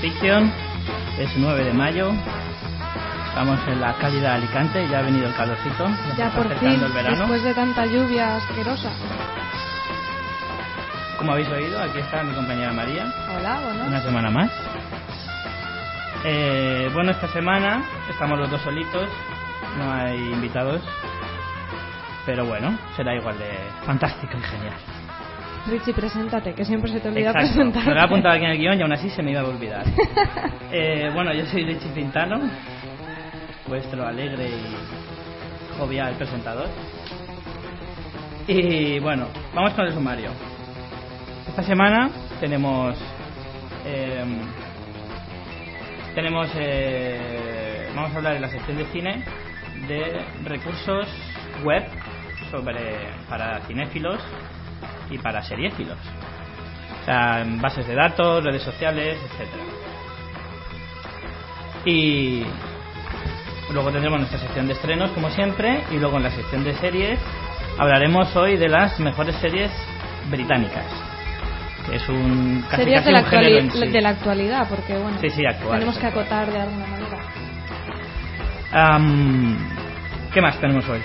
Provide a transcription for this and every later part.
Fiction, es 9 de mayo. Estamos en la de Alicante, ya ha venido el calorcito, ya, por fin, el verano. después de tanta lluvia asquerosa. Como habéis oído, aquí está mi compañera María, Hola, bueno. una semana más. Eh, bueno, esta semana estamos los dos solitos, no hay invitados, pero bueno, será igual de fantástico y genial. Richie, preséntate, que siempre se te olvida Exacto. presentarte. Me lo he apuntado aquí en el guion y aún así se me iba a olvidar. Eh, bueno, yo soy Richie Pintano, vuestro alegre y jovial presentador. Y bueno, vamos con el sumario. Esta semana tenemos. eh, tenemos. eh, vamos a hablar en la sección de cine de recursos web sobre para cinéfilos y para seriéfilos. O sea, en bases de datos, redes sociales, etcétera. Y luego tendremos nuestra sección de estrenos, como siempre, y luego en la sección de series hablaremos hoy de las mejores series británicas. Que es un casi, casi de la, un género actuali- en sí. de la actualidad, porque bueno, Sí, sí, actual, tenemos que acotar de alguna manera. Am, ¿Qué más tenemos hoy?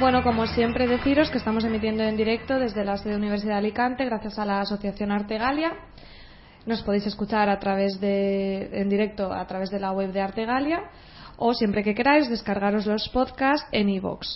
Bueno, como siempre deciros que estamos emitiendo en directo desde la sede Universidad de Alicante gracias a la Asociación Artegalia. Nos podéis escuchar a través de, en directo a través de la web de Artegalia o siempre que queráis descargaros los podcasts en iVoox.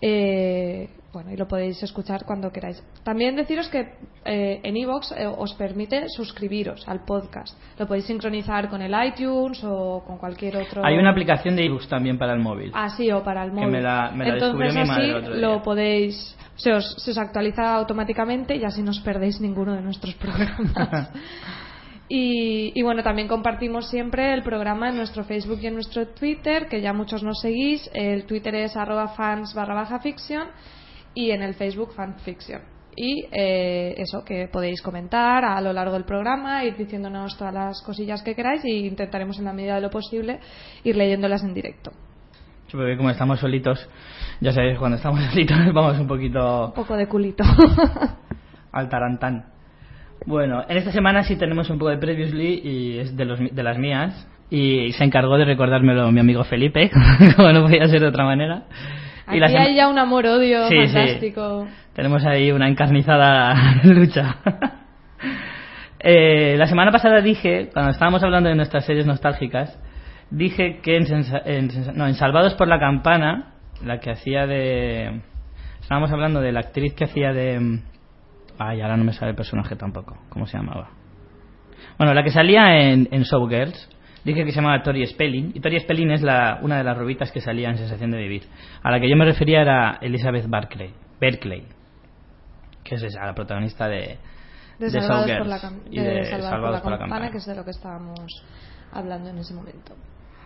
Eh, bueno, y lo podéis escuchar cuando queráis. También deciros que eh, en iVoox eh, os permite suscribiros al podcast. Lo podéis sincronizar con el iTunes o con cualquier otro. Hay una aplicación de ebooks también para el móvil. Así o para el Que móvil. me la- me la Entonces descubrió mi madre así el otro día. lo podéis, se os, se os actualiza automáticamente y así no os perdéis ninguno de nuestros programas. y, y bueno, también compartimos siempre el programa en nuestro Facebook y en nuestro Twitter, que ya muchos nos seguís. El Twitter es arroba fans barra baja fiction y en el Facebook fanfiction. Y eh, eso, que podéis comentar a lo largo del programa, ir diciéndonos todas las cosillas que queráis y intentaremos en la medida de lo posible ir leyéndolas en directo. Sí, porque como estamos solitos, ya sabéis, cuando estamos solitos vamos un poquito Un poco de culito. al tarantán. Bueno, en esta semana sí tenemos un poco de previously y es de, los, de las mías. Y se encargó de recordármelo mi amigo Felipe, como no podía ser de otra manera. Aquí sema- hay ya un amor-odio Sí, sí. fantástico. Tenemos ahí una encarnizada lucha. Eh, la semana pasada dije, cuando estábamos hablando de nuestras series nostálgicas, dije que en, Sensa- en Sensa- no, en Salvados por la Campana, la que hacía de... Estábamos hablando de la actriz que hacía de... Ay, ahora no me sale el personaje tampoco. ¿Cómo se llamaba? Bueno, la que salía en, en Showgirls, dije que se llamaba Tori Spelling. Y Tori Spelling es la, una de las rubitas que salía en Sensación de Vivir. A la que yo me refería era Elizabeth Barclay, Berkeley, que es esa, la protagonista de, De de Salvados, por la, y de de Salvados por la Campana, que es de lo que estábamos hablando en ese momento.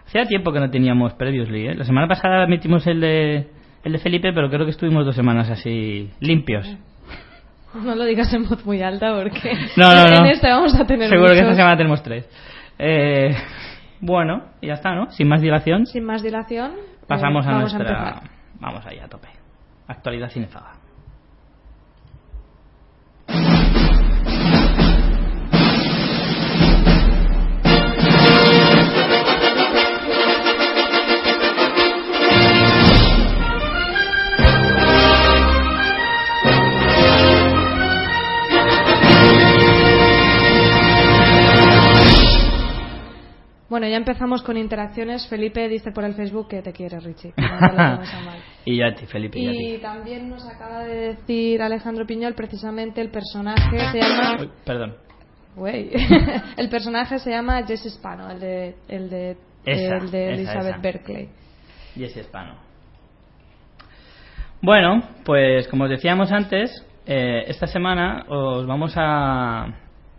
Hacía tiempo que no teníamos previously, ¿eh? La semana pasada metimos el de, el de Felipe, pero creo que estuvimos dos semanas así limpios. No lo digas en voz muy alta porque No, no, no. en este vamos a tener Seguro que esta muchos. semana tenemos tres. Eh, bueno, y ya está, ¿no? Sin más dilación, Sin más dilación, pasamos eh, a nuestra... vamos ahí a tope. Actualidad cinefaga. Bueno, ya empezamos con interacciones. Felipe dice por el Facebook que te quiere, Richie. que no mal. Y ya a ti, Felipe, y a Y ti. también nos acaba de decir Alejandro Piñol precisamente el personaje se llama Uy, perdón. Güey. el personaje se llama Jesse Spano, el de el de Esa, el de esa, Elizabeth esa. Berkeley. Jesse Spano. Bueno, pues como os decíamos antes, eh, esta semana os vamos a,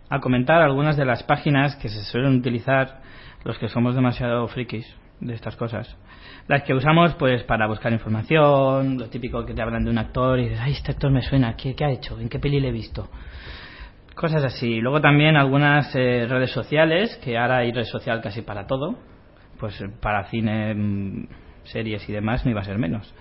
a comentar algunas de las páginas que se suelen utilizar los que somos demasiado frikis de estas cosas. Las que usamos pues para buscar información, lo típico que te hablan de un actor y dices, ay, este actor me suena, ¿qué, qué ha hecho? ¿En qué peli le he visto? Cosas así. Luego también algunas eh, redes sociales, que ahora hay red social casi para todo. Pues eh, para cine, mm, series y demás no iba a ser menos.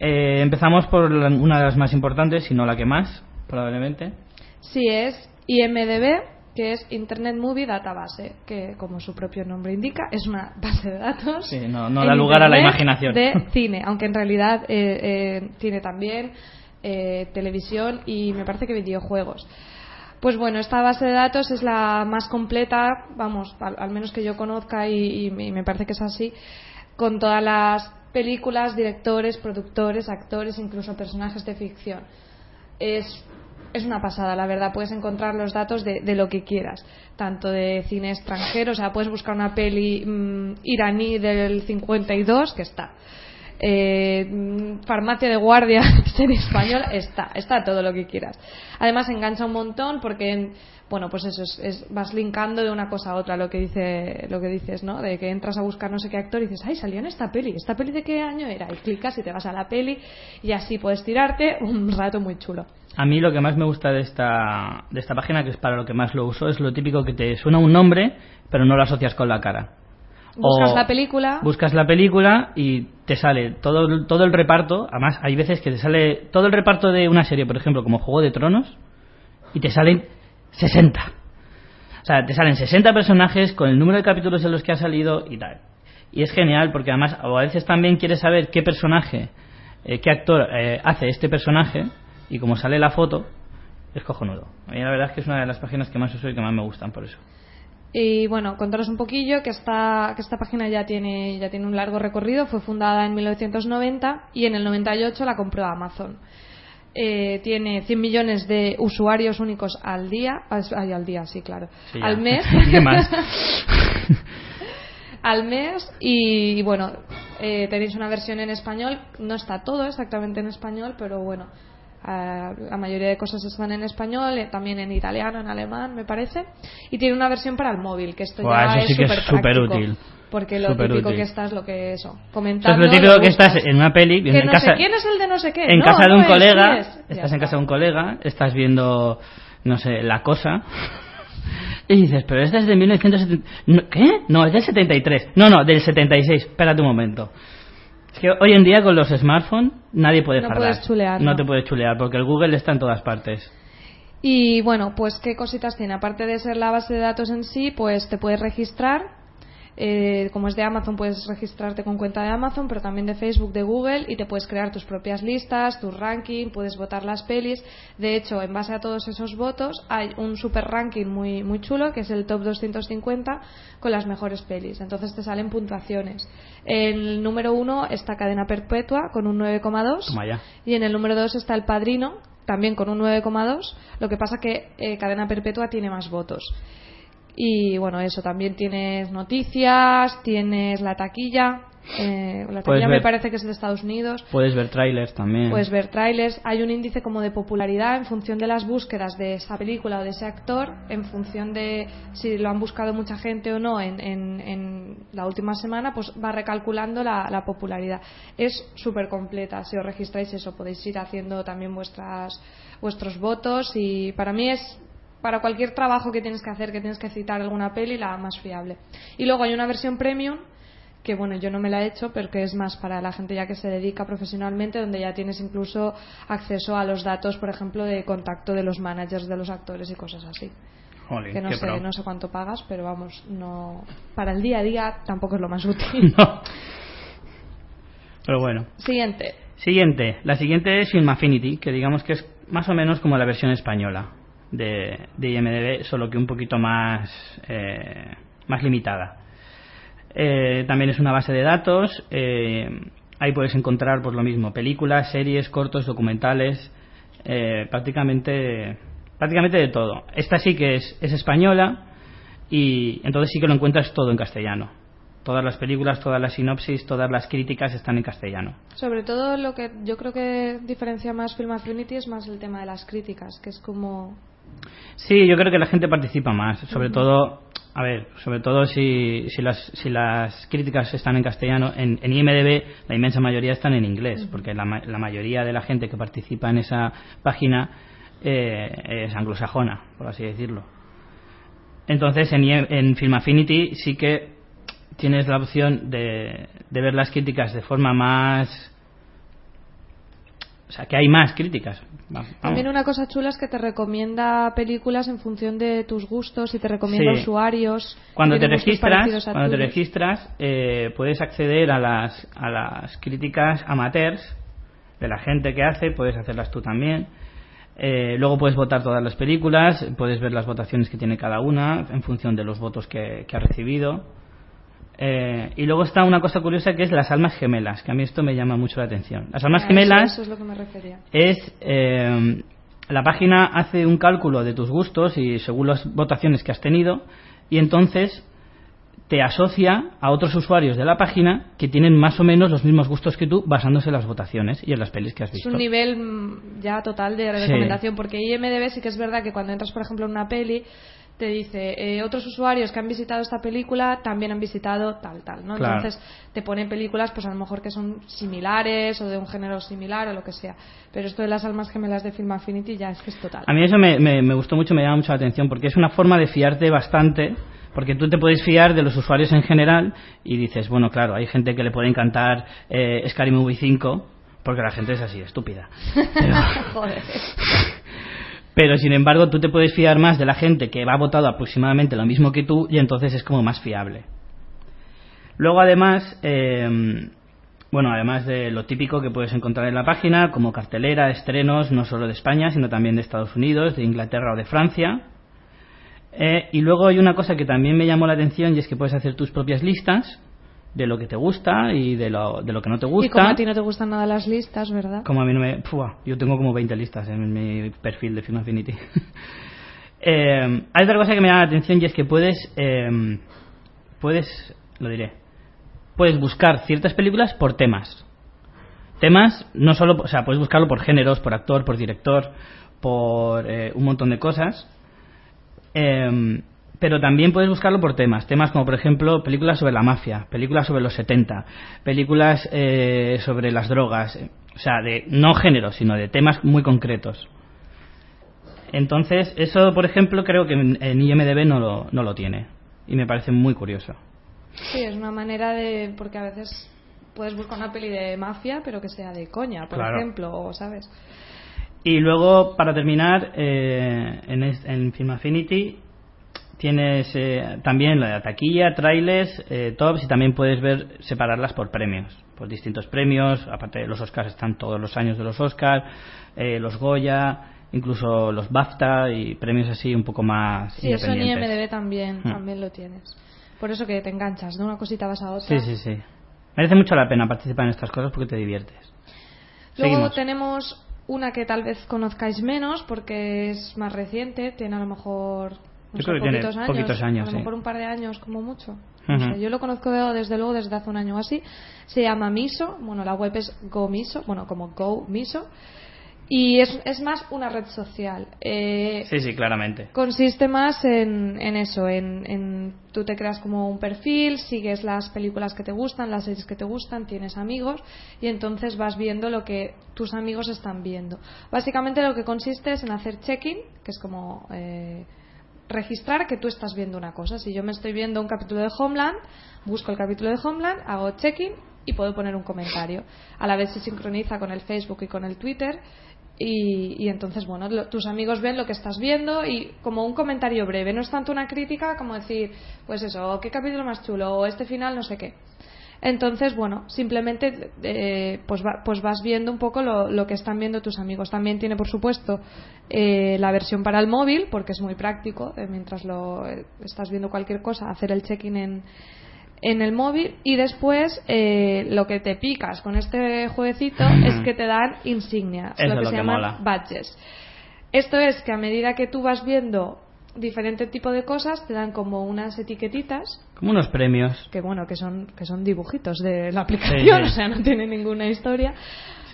Eh, empezamos por una de las más importantes, si no la que más, probablemente. Sí, es IMDB, que es Internet Movie Database, que como su propio nombre indica, es una base de datos. Sí, no- da lugar a la imaginación. De cine, aunque en realidad eh, eh, tiene también eh, televisión y me parece que videojuegos. Pues bueno, esta base de datos es la más completa, vamos, al, al menos que yo conozca y, y y me parece que es así, con todas las películas, directores, productores, actores, incluso personajes de ficción. Es, es una pasada, la verdad. Puedes encontrar los datos de, de lo que quieras, tanto de cine extranjero, o sea, puedes buscar una peli mm, iraní del 52, que está. Eh, mm, farmacia de guardia en español está, está todo lo que quieras. Además engancha un montón porque bueno, pues eso es, es- vas linkando de una cosa a otra lo que dice lo que dices, ¿no? De que entras a buscar no sé qué actor y dices, "Ay, salió en esta peli. ¿Esta peli de qué año era?" Y clicas y te vas a la peli y así puedes tirarte un rato muy chulo. A mí lo que más me gusta de esta, de esta página, que es para lo que más lo uso, es lo típico que te suena un nombre, pero no lo asocias con la cara. Buscas O la película, Buscas la película y te sale todo, el- todo el reparto. Además, hay veces que te sale todo el reparto de una serie, por ejemplo, como Juego de Tronos, y te salen 60. O sea, te salen 60 personajes con el número de capítulos en los que ha salido y tal. Y es genial porque además a veces también quieres saber qué personaje, eh, qué actor eh, hace este personaje y como sale la foto, es cojonudo. A mí la verdad es que es una de las páginas que más uso y que más me gustan por eso. Y bueno, contaros un poquillo que esta, que esta página ya tiene, ya tiene un largo recorrido. Fue fundada en 1990 y en el 98 la compró Amazon. Eh, tiene 100 millones de usuarios únicos al día. Ay, al día, sí, claro. Sí, al mes. ¿Qué más? al mes y, y bueno, eh, tenéis una versión en español. No está todo exactamente en español, pero bueno, ah, la mayoría de cosas están en español, eh, también en italiano, en alemán, me parece. Y tiene una versión para el móvil, que esto Buah, ya eso sí que es superpráctico, superútil. Porque lo Superútil. típico que estás, lo que eso, Eso comentando. es lo típico lo que estás en una peli, Que en no casa, sé quién es el de no sé qué. en No, casa de no un es, colega, es. Ya estás en casa de un colega, estás viendo, no sé, La Cosa, y dices, pero esta es de 1970... no, ¿Qué? No, es del 73. No, no, del 76. Espérate un momento. Es que hoy en día con los smartphones nadie puede No fardar. puedes chulear, No no. te puedes chulear porque el Google está en todas partes. Y bueno, pues qué cositas tiene. Aparte de ser la base de datos en sí, pues te puedes registrar. Eh, como es de Amazon, puedes registrarte con cuenta de Amazon, pero también de Facebook, de Google, y te puedes crear tus propias listas, tu ranking, puedes votar las pelis. De hecho, en base a todos esos votos, hay un super ranking muy, muy chulo, que es el top 250, con las mejores pelis. Entonces te salen puntuaciones. En el número uno está Cadena Perpetua, con un 9,2. Toma ya. Y en el número 2 está El Padrino, también con un 9,2. Lo que pasa que eh, Cadena Perpetua tiene más votos. Y bueno, eso, también tienes noticias, tienes la taquilla. eh, la taquilla me ver- parece que es de Estados Unidos. Puedes ver trailers también. Puedes ver trailers. Hay un índice como de popularidad en función de las búsquedas de esa película o de ese actor, en función de si lo han buscado mucha gente o no en, en- en la última semana, pues va recalculando la, la popularidad. Es súper completa. Si os registráis eso, podéis ir haciendo también vuestras, vuestros votos y para mí es para cualquier trabajo que tienes que hacer, que tienes que citar alguna peli, la más fiable. Y luego hay una versión premium que bueno, yo no me la he hecho, pero que es más para la gente ya que se dedica profesionalmente, donde ya tienes incluso acceso a los datos, por ejemplo, de contacto de los managers de los actores y cosas así. Jolín, Que no sé, pro. no sé cuánto pagas, pero vamos, no para el día a día tampoco es lo más útil. No. Pero bueno. Siguiente. Siguiente. La siguiente es Film Affinity, que digamos que es más o menos como la versión española de, IMDB, solo que un poquito más, eh, más limitada. Eh, también es una base de datos. eh, ahí puedes encontrar, pues lo mismo, películas, series, cortos, documentales, eh, prácticamente, prácticamente de todo. Esta sí que es, es española y entonces sí que lo encuentras todo en castellano. Todas las películas, todas las sinopsis, todas las críticas están en castellano. Sobre todo lo que yo creo que diferencia más Film Affinity es más el tema de las críticas, que es como... Sí, yo creo que la gente participa más, sobre todo, a ver, sobre todo si, si, las, si las críticas están en castellano, en, en IMDB la inmensa mayoría están en inglés, porque la, la mayoría de la gente que participa en esa página eh, es anglosajona, por así decirlo. Entonces en, en Film Affinity sí que tienes la opción de, de ver las críticas de forma más... O sea, que hay más críticas. Va- vamos. También una cosa chula es que te recomienda películas en función de tus gustos y te recomienda Sí. usuarios. Cuando te registras, cuando te registras eh, puedes acceder a las, a las críticas amateurs de la gente que hace, puedes hacerlas tú también. Eh, luego puedes votar todas las películas, puedes ver las votaciones que tiene cada una en función de los votos que, que ha recibido. Eh, y luego está una cosa curiosa que es las almas gemelas, que a mí esto me llama mucho la atención. Las almas Ah, gemelas Eso, eso es lo que me refería. es eh, la página hace un cálculo de tus gustos y según las votaciones que has tenido y entonces te asocia a otros usuarios de la página que tienen más o menos los mismos gustos que tú basándose en las votaciones y en las pelis que has Es visto. un nivel mm, ya total de Sí. recomendación, porque IMDB sí que es verdad que cuando entras, por ejemplo, en una peli, te dice, eh, otros usuarios que han visitado esta película también han visitado tal, tal, ¿no? Claro. Entonces te ponen películas, pues a lo mejor que son similares o de un género similar o lo que sea. Pero esto de las almas gemelas de Film Affinity ya es que es total. A mí eso me, me- me gustó mucho, me llama mucho la atención porque es una forma de fiarte bastante. Porque tú te puedes fiar de los usuarios en general y dices, bueno, claro, hay gente que le puede encantar eh, Scary Movie 5 porque la gente es así, estúpida. Pero- Joder. Pero sin embargo, tú te puedes fiar más de la gente que ha votado aproximadamente lo mismo que tú y entonces es como más fiable. Luego, además, eh, bueno, además de lo típico que puedes encontrar en la página, como cartelera, estrenos, no solo de España, sino también de Estados Unidos, de Inglaterra o de Francia. Eh, y luego hay una cosa que también me llamó la atención y es que puedes hacer tus propias listas de lo que te gusta y de lo, de lo que no te gusta. Y como a ti no te gustan nada las listas, ¿verdad? Como a mí no me... Fua, yo tengo como 20 listas en mi perfil de Film Affinity. Eh, hay otra cosa que me llama la atención y es que puedes... eh, puedes... Lo diré. Puedes buscar ciertas películas por temas. Temas, no solo... O sea, puedes buscarlo por géneros, por actor, por director, por eh, un montón de cosas. Eh, pero también puedes buscarlo por temas. Temas como, por ejemplo, películas sobre la mafia, películas sobre los 70, películas eh, sobre las drogas. eh, O sea, de no géneros, sino de temas muy concretos. Entonces, eso, por ejemplo, creo que en, IMDB no lo, no lo tiene. Y me parece muy curioso. Sí, es una manera de... Porque a veces puedes buscar una peli de mafia, pero que sea de coña, por Claro. ejemplo, o ¿sabes? Y luego, para terminar, eh, en, en Film Affinity tienes eh, también la de taquilla, trailers, eh, tops y también puedes ver separarlas por premios, por distintos premios. Aparte de los Oscars están todos los años de los Oscars, eh, los Goya, incluso los BAFTA y premios así un poco más Sí, eso en. IMDB también, Hmm. también lo tienes. Por eso que te enganchas, de una cosita vas a otra. Sí, sí, sí. Merece mucho la pena participar en estas cosas porque te diviertes. Luego Seguimos. tenemos una que tal vez conozcáis menos porque es más reciente, tiene a lo mejor no Yo sé, creo que tiene años, poquitos años, a lo sí. mejor un par de años como mucho. No Ujú. sé, yo lo conozco desde luego desde hace un año o así. Se llama Miso, bueno, la web es GoMiso, bueno, como Go Miso. Y es, es más una red social. Eh, Sí, sí, claramente. Consiste más en, en eso, en, en tú te creas como un perfil, sigues las películas que te gustan, las series que te gustan, tienes amigos y entonces vas viendo lo que tus amigos están viendo. Básicamente lo que consiste es en hacer check-in, que es como eh, registrar que tú estás viendo una cosa. Si yo me estoy viendo un capítulo de Homeland, busco el capítulo de Homeland, hago check-in y puedo poner un comentario. A la vez se sincroniza con el Facebook y con el Twitter y, entonces, bueno, lo- tus amigos ven lo que estás viendo y como un comentario breve. No es tanto una crítica como decir, pues eso, qué capítulo más chulo o este final no sé qué. Entonces, bueno, simplemente eh, pues, va- pues vas viendo un poco lo que están viendo tus amigos. También tiene, por supuesto, eh, la versión para el móvil, porque es muy práctico, eh, mientras lo eh, estás viendo cualquier cosa, hacer el check-in en, en el móvil y después eh, lo que te picas con este jueguecito es que te dan insignias, Eso lo que lo se que llaman mola. badges. Esto es que a medida que tú vas viendo diferente tipo de cosas te dan como unas etiquetitas Como unos premios. que bueno que son que son dibujitos de la Sí, aplicación sí. o sea no tiene ninguna historia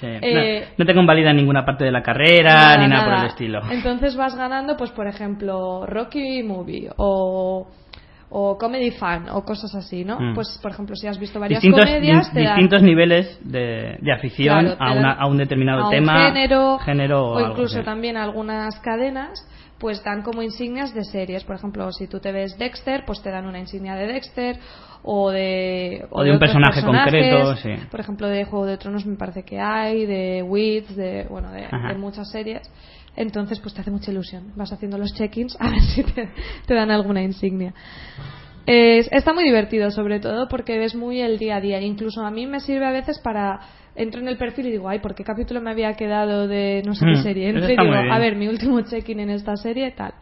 Sí. Eh, no, no te convalida ninguna parte de la carrera ni nada, por el estilo. Entonces vas ganando, pues por ejemplo, Rocky Movie o, o Comedy Fan o cosas así, ¿no? Mm. Pues por ejemplo, si has visto varias distintos, comedias, di- te dan distintos niveles de, de afición Claro, a, una- a un determinado a un tema, género, género o algo, incluso también algunas cadenas pues dan como insignias de series por ejemplo si tú te ves Dexter pues te dan una insignia de Dexter o de O de un personaje concreto, sí. por ejemplo de Juego de Tronos me parece que hay de Wits de bueno de, muchas series entonces pues te hace mucha ilusión vas haciendo los check-ins a ver si te, te dan alguna insignia es- está muy divertido, sobre todo porque ves muy el día a día. Incluso a mí me sirve a veces para. Entro en el perfil y digo, ay, ¿por qué capítulo me había quedado de no sé qué Mm, serie? Entro y digo, a ver, mi último check-in en esta serie, tal.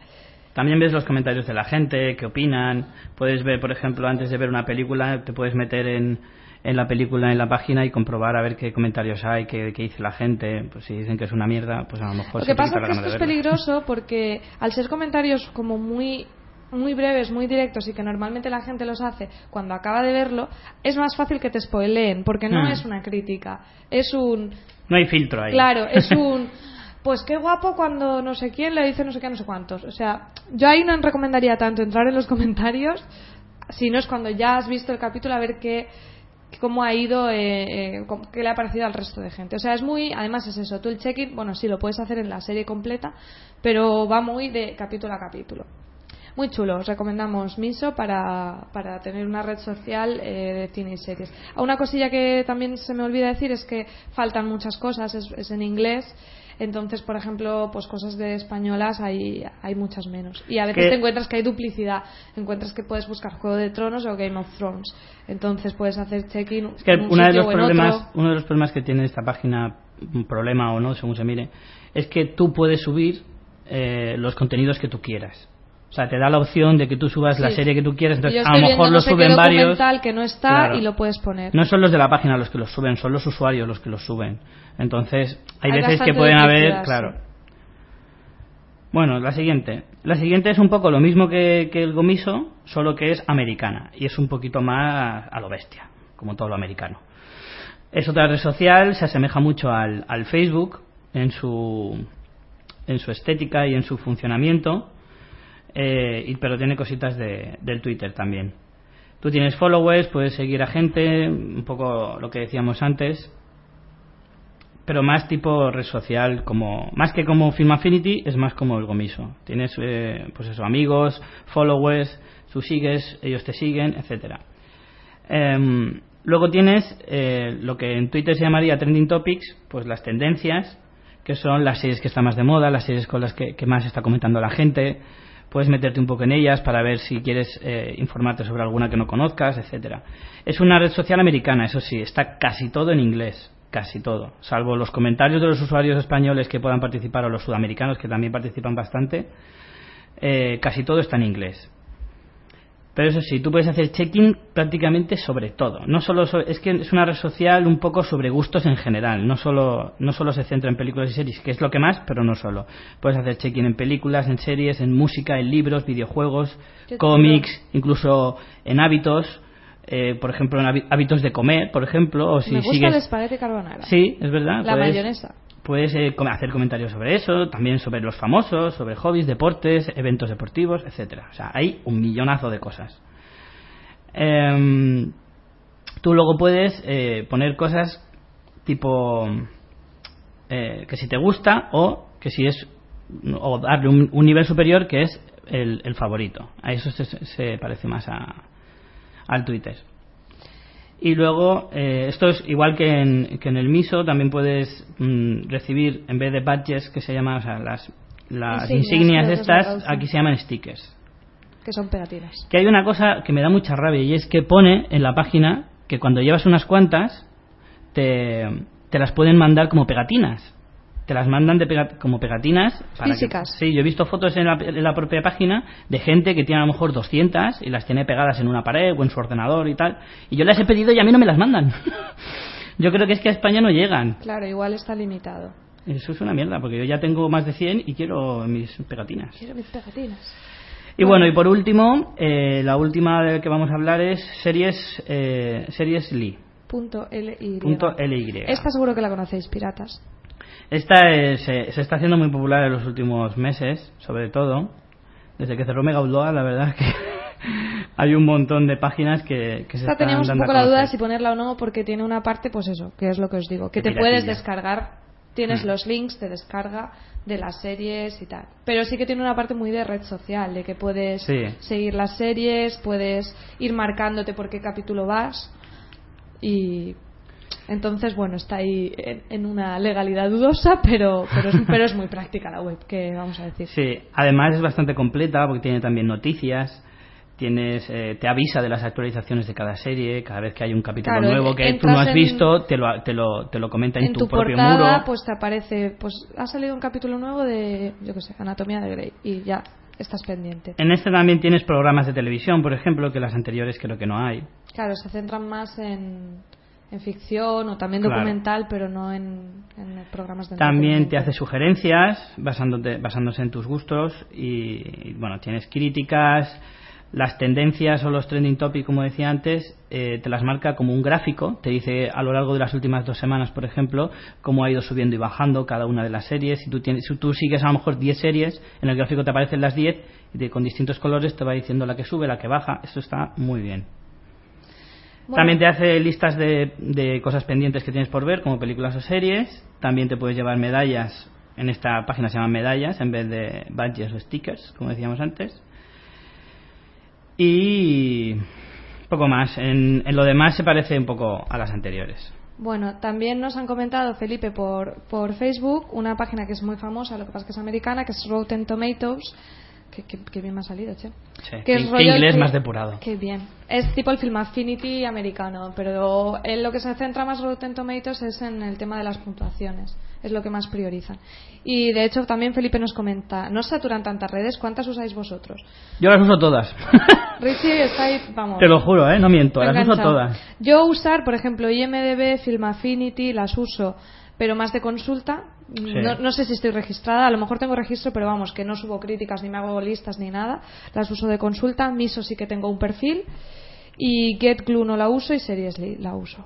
También ves los comentarios de la gente, qué opinan. Puedes ver, por ejemplo, antes de ver una película, te puedes meter en, en la película, en la página y comprobar a ver qué comentarios hay, qué, qué dice la gente. Pues si dicen que es una mierda, pues a lo mejor Lo que pasa es que esto es peligroso porque al ser comentarios como muy muy breves, muy directos y que normalmente la gente los hace cuando acaba de verlo, es más fácil que te spoileen porque no Hmm. es una crítica, es un No hay filtro ahí. Claro, es un. Pues qué guapo cuando no sé quién le dice no sé qué, no sé cuántos. O sea, yo ahí no recomendaría tanto entrar en los comentarios, si no es cuando ya has visto el capítulo a ver qué cómo ha ido, eh, eh, qué le ha parecido al resto de gente. O sea, es muy, además es eso, tú el check-in, bueno, sí, lo puedes hacer en la serie completa, pero va muy de capítulo a capítulo. Muy chulo, os recomendamos Miso para, para tener una red social eh, de cine y series. Ah, Una cosilla que también se me olvida decir es que faltan muchas cosas, es, es en inglés, entonces, por ejemplo, pues cosas de españolas hay, hay muchas menos. Y a veces te encuentras que hay duplicidad, encuentras que puedes buscar Juego de Tronos o Game of Thrones, entonces puedes hacer check-in Es que en un uno de los o en problemas, otro. uno de los problemas que tiene esta página, un problema o no, según se mire, es que tú puedes subir eh, los contenidos que tú quieras. O sea, te da la opción de que tú subas la serie que tú quieras, Yo entonces a lo mejor no lo sé qué suben varios. que no está Claro. y lo puedes poner. No son los de la página los que los suben, son los usuarios los que los suben. Entonces, hay, Hay veces que pueden haber, claro. Bueno, la siguiente. La siguiente es un poco lo mismo que, que el gomiso, solo que es americana y es un poquito más a lo bestia, como todo lo americano. Es otra red social, se asemeja mucho al, al Facebook en su, en su estética y en su funcionamiento, eh, pero tiene cositas de- del Twitter también. Tú tienes followers, puedes seguir a gente, un poco lo que decíamos antes, pero más tipo red social, como más que como Film Affinity, es más como el Gomiso. Tienes, eh, pues eso, amigos, followers, tú sigues, ellos te siguen, etcétera. Em, luego tienes eh, lo que en Twitter se llamaría trending topics, pues las tendencias, que son las series que están más de moda, las series con las que más está comentando la gente. Puedes meterte un poco en ellas para ver si quieres eh, informarte sobre alguna que no conozcas, etcétera. Es una red social americana, eso sí, está casi todo en inglés, casi todo, salvo los comentarios de los usuarios españoles que puedan participar o los sudamericanos que también participan bastante. eh, casi todo está en inglés. Pero eso sí, tú puedes hacer check-in prácticamente sobre todo. No solo so- es que es una red social un poco sobre gustos en general. No solo, no solo se centra en películas y series, que es lo que más, pero no solo. Puedes hacer check-in en películas, en series, en música, en libros, videojuegos, cómics, incluso en hábitos. eh, por ejemplo, en hábi- hábitos de comer, por ejemplo. O si Me gusta sigues... el espagueti carbonara. Sí, es verdad. La puedes- mayonesa. Puedes eh, hacer comentarios sobre eso, también sobre los famosos, sobre hobbies, deportes, eventos deportivos, etcétera. O sea, hay un millonazo de cosas. Em, tú luego puedes eh, poner cosas tipo eh, que si te gusta o que si es o darle un, un nivel superior que es el, el favorito. A eso se, se parece más a, al Twitter. Y luego, eh, esto es igual que en, que en el MISO, también puedes mm, recibir, en vez de badges, que se llaman, o sea, las, las Insignias, estas, aquí se llaman stickers. Que son pegatinas. Que hay una cosa que me da mucha rabia y es que pone en la página que cuando llevas unas cuantas, te, te las pueden mandar como pegatinas. Te las mandan de pega- como pegatinas. para que- Físicas. sí, yo he visto fotos en la, en la propia página de gente que tiene a lo mejor 200 y las tiene pegadas en una pared o en su ordenador y tal. Y yo las he pedido y a mí no me las mandan. yo creo que es que a España no llegan. Claro, igual está limitado. Eso es una mierda, porque yo ya tengo más de 100 y quiero mis pegatinas. Quiero mis pegatinas. Y bueno, y por último, eh, la última de la que vamos a hablar es series, eh, series Lee. Punto LY. Punto LY. Esta seguro que la conocéis, piratas. Esta es, eh, se está haciendo muy popular en los últimos meses, sobre todo. Desde que cerró Mega Upload, la verdad es que hay un montón de páginas que, que se Esta están teníamos un dando poco la duda si ponerla o no, porque tiene una parte, pues eso, que es lo que os digo, que te puedes descargar, tienes Mm. los links de descarga de las series y tal. Pero sí que tiene una parte muy de red social, de que puedes Sí. seguir las series, puedes ir marcándote por qué capítulo vas y entonces bueno está ahí en, en una legalidad dudosa, pero pero es, pero es muy práctica la web, que vamos a decir. Sí, además es bastante completa porque tiene también noticias, tienes, eh, te avisa de las actualizaciones de cada serie, cada vez que hay un capítulo Claro, nuevo que tú no has en- visto, te lo, te lo, te lo comenta en, en tu, propio portada muro. pues te aparece pues ha salido un capítulo nuevo de yo qué sé anatomía de Grey y ya estás pendiente En este también tienes programas de televisión, por ejemplo, que las anteriores creo que no hay. claro se centran más en, en ficción o también Claro. documental pero no en, en programas de También te hace sugerencias basándote, basándose en tus gustos y, y, bueno, tienes críticas, las tendencias o los trending topics, como decía antes, eh, te las marca como un gráfico, te dice a lo largo de las últimas dos semanas, por ejemplo, cómo ha ido subiendo y bajando cada una de las series. Si tú, tienes, si tú sigues a lo mejor 10 series, en el gráfico te aparecen las 10 y te- con distintos colores te va diciendo la que sube, la que baja. Eso está muy bien. Bueno, También te hace listas de, de cosas pendientes que tienes por ver, como películas o series. También te puedes llevar medallas. En esta página se llaman medallas en vez de badges o stickers, como decíamos antes. Y poco más. En, en lo demás se parece un poco a las anteriores. Bueno, también nos han comentado, Felipe, por, por Facebook, una página que es muy famosa, lo que pasa es que es americana, que es Rotten Tomatoes. Que bien me ha salido, che. Sí, Que qué- es qué rollo inglés que- más depurado. Qué bien. Es tipo el Film Affinity americano, pero en lo que se centra más Rotten Tomatoes es en el tema de las puntuaciones. Es lo que más priorizan. Y de hecho también Felipe nos comenta, ¿no saturan tantas redes? ¿Cuántas usáis vosotros? Yo las uso todas. Richie vamos. Te lo juro, ¿eh? No miento, las uso todas. Yo usar, por ejemplo, IMDB, Film Affinity, las uso, pero más de consulta. No, no sé si estoy registrada, a lo mejor tengo registro, pero vamos, que no subo críticas ni me hago listas ni nada. Las uso de consulta. Miso sí que tengo un perfil. Y GetGlue no la uso y Seriously la uso.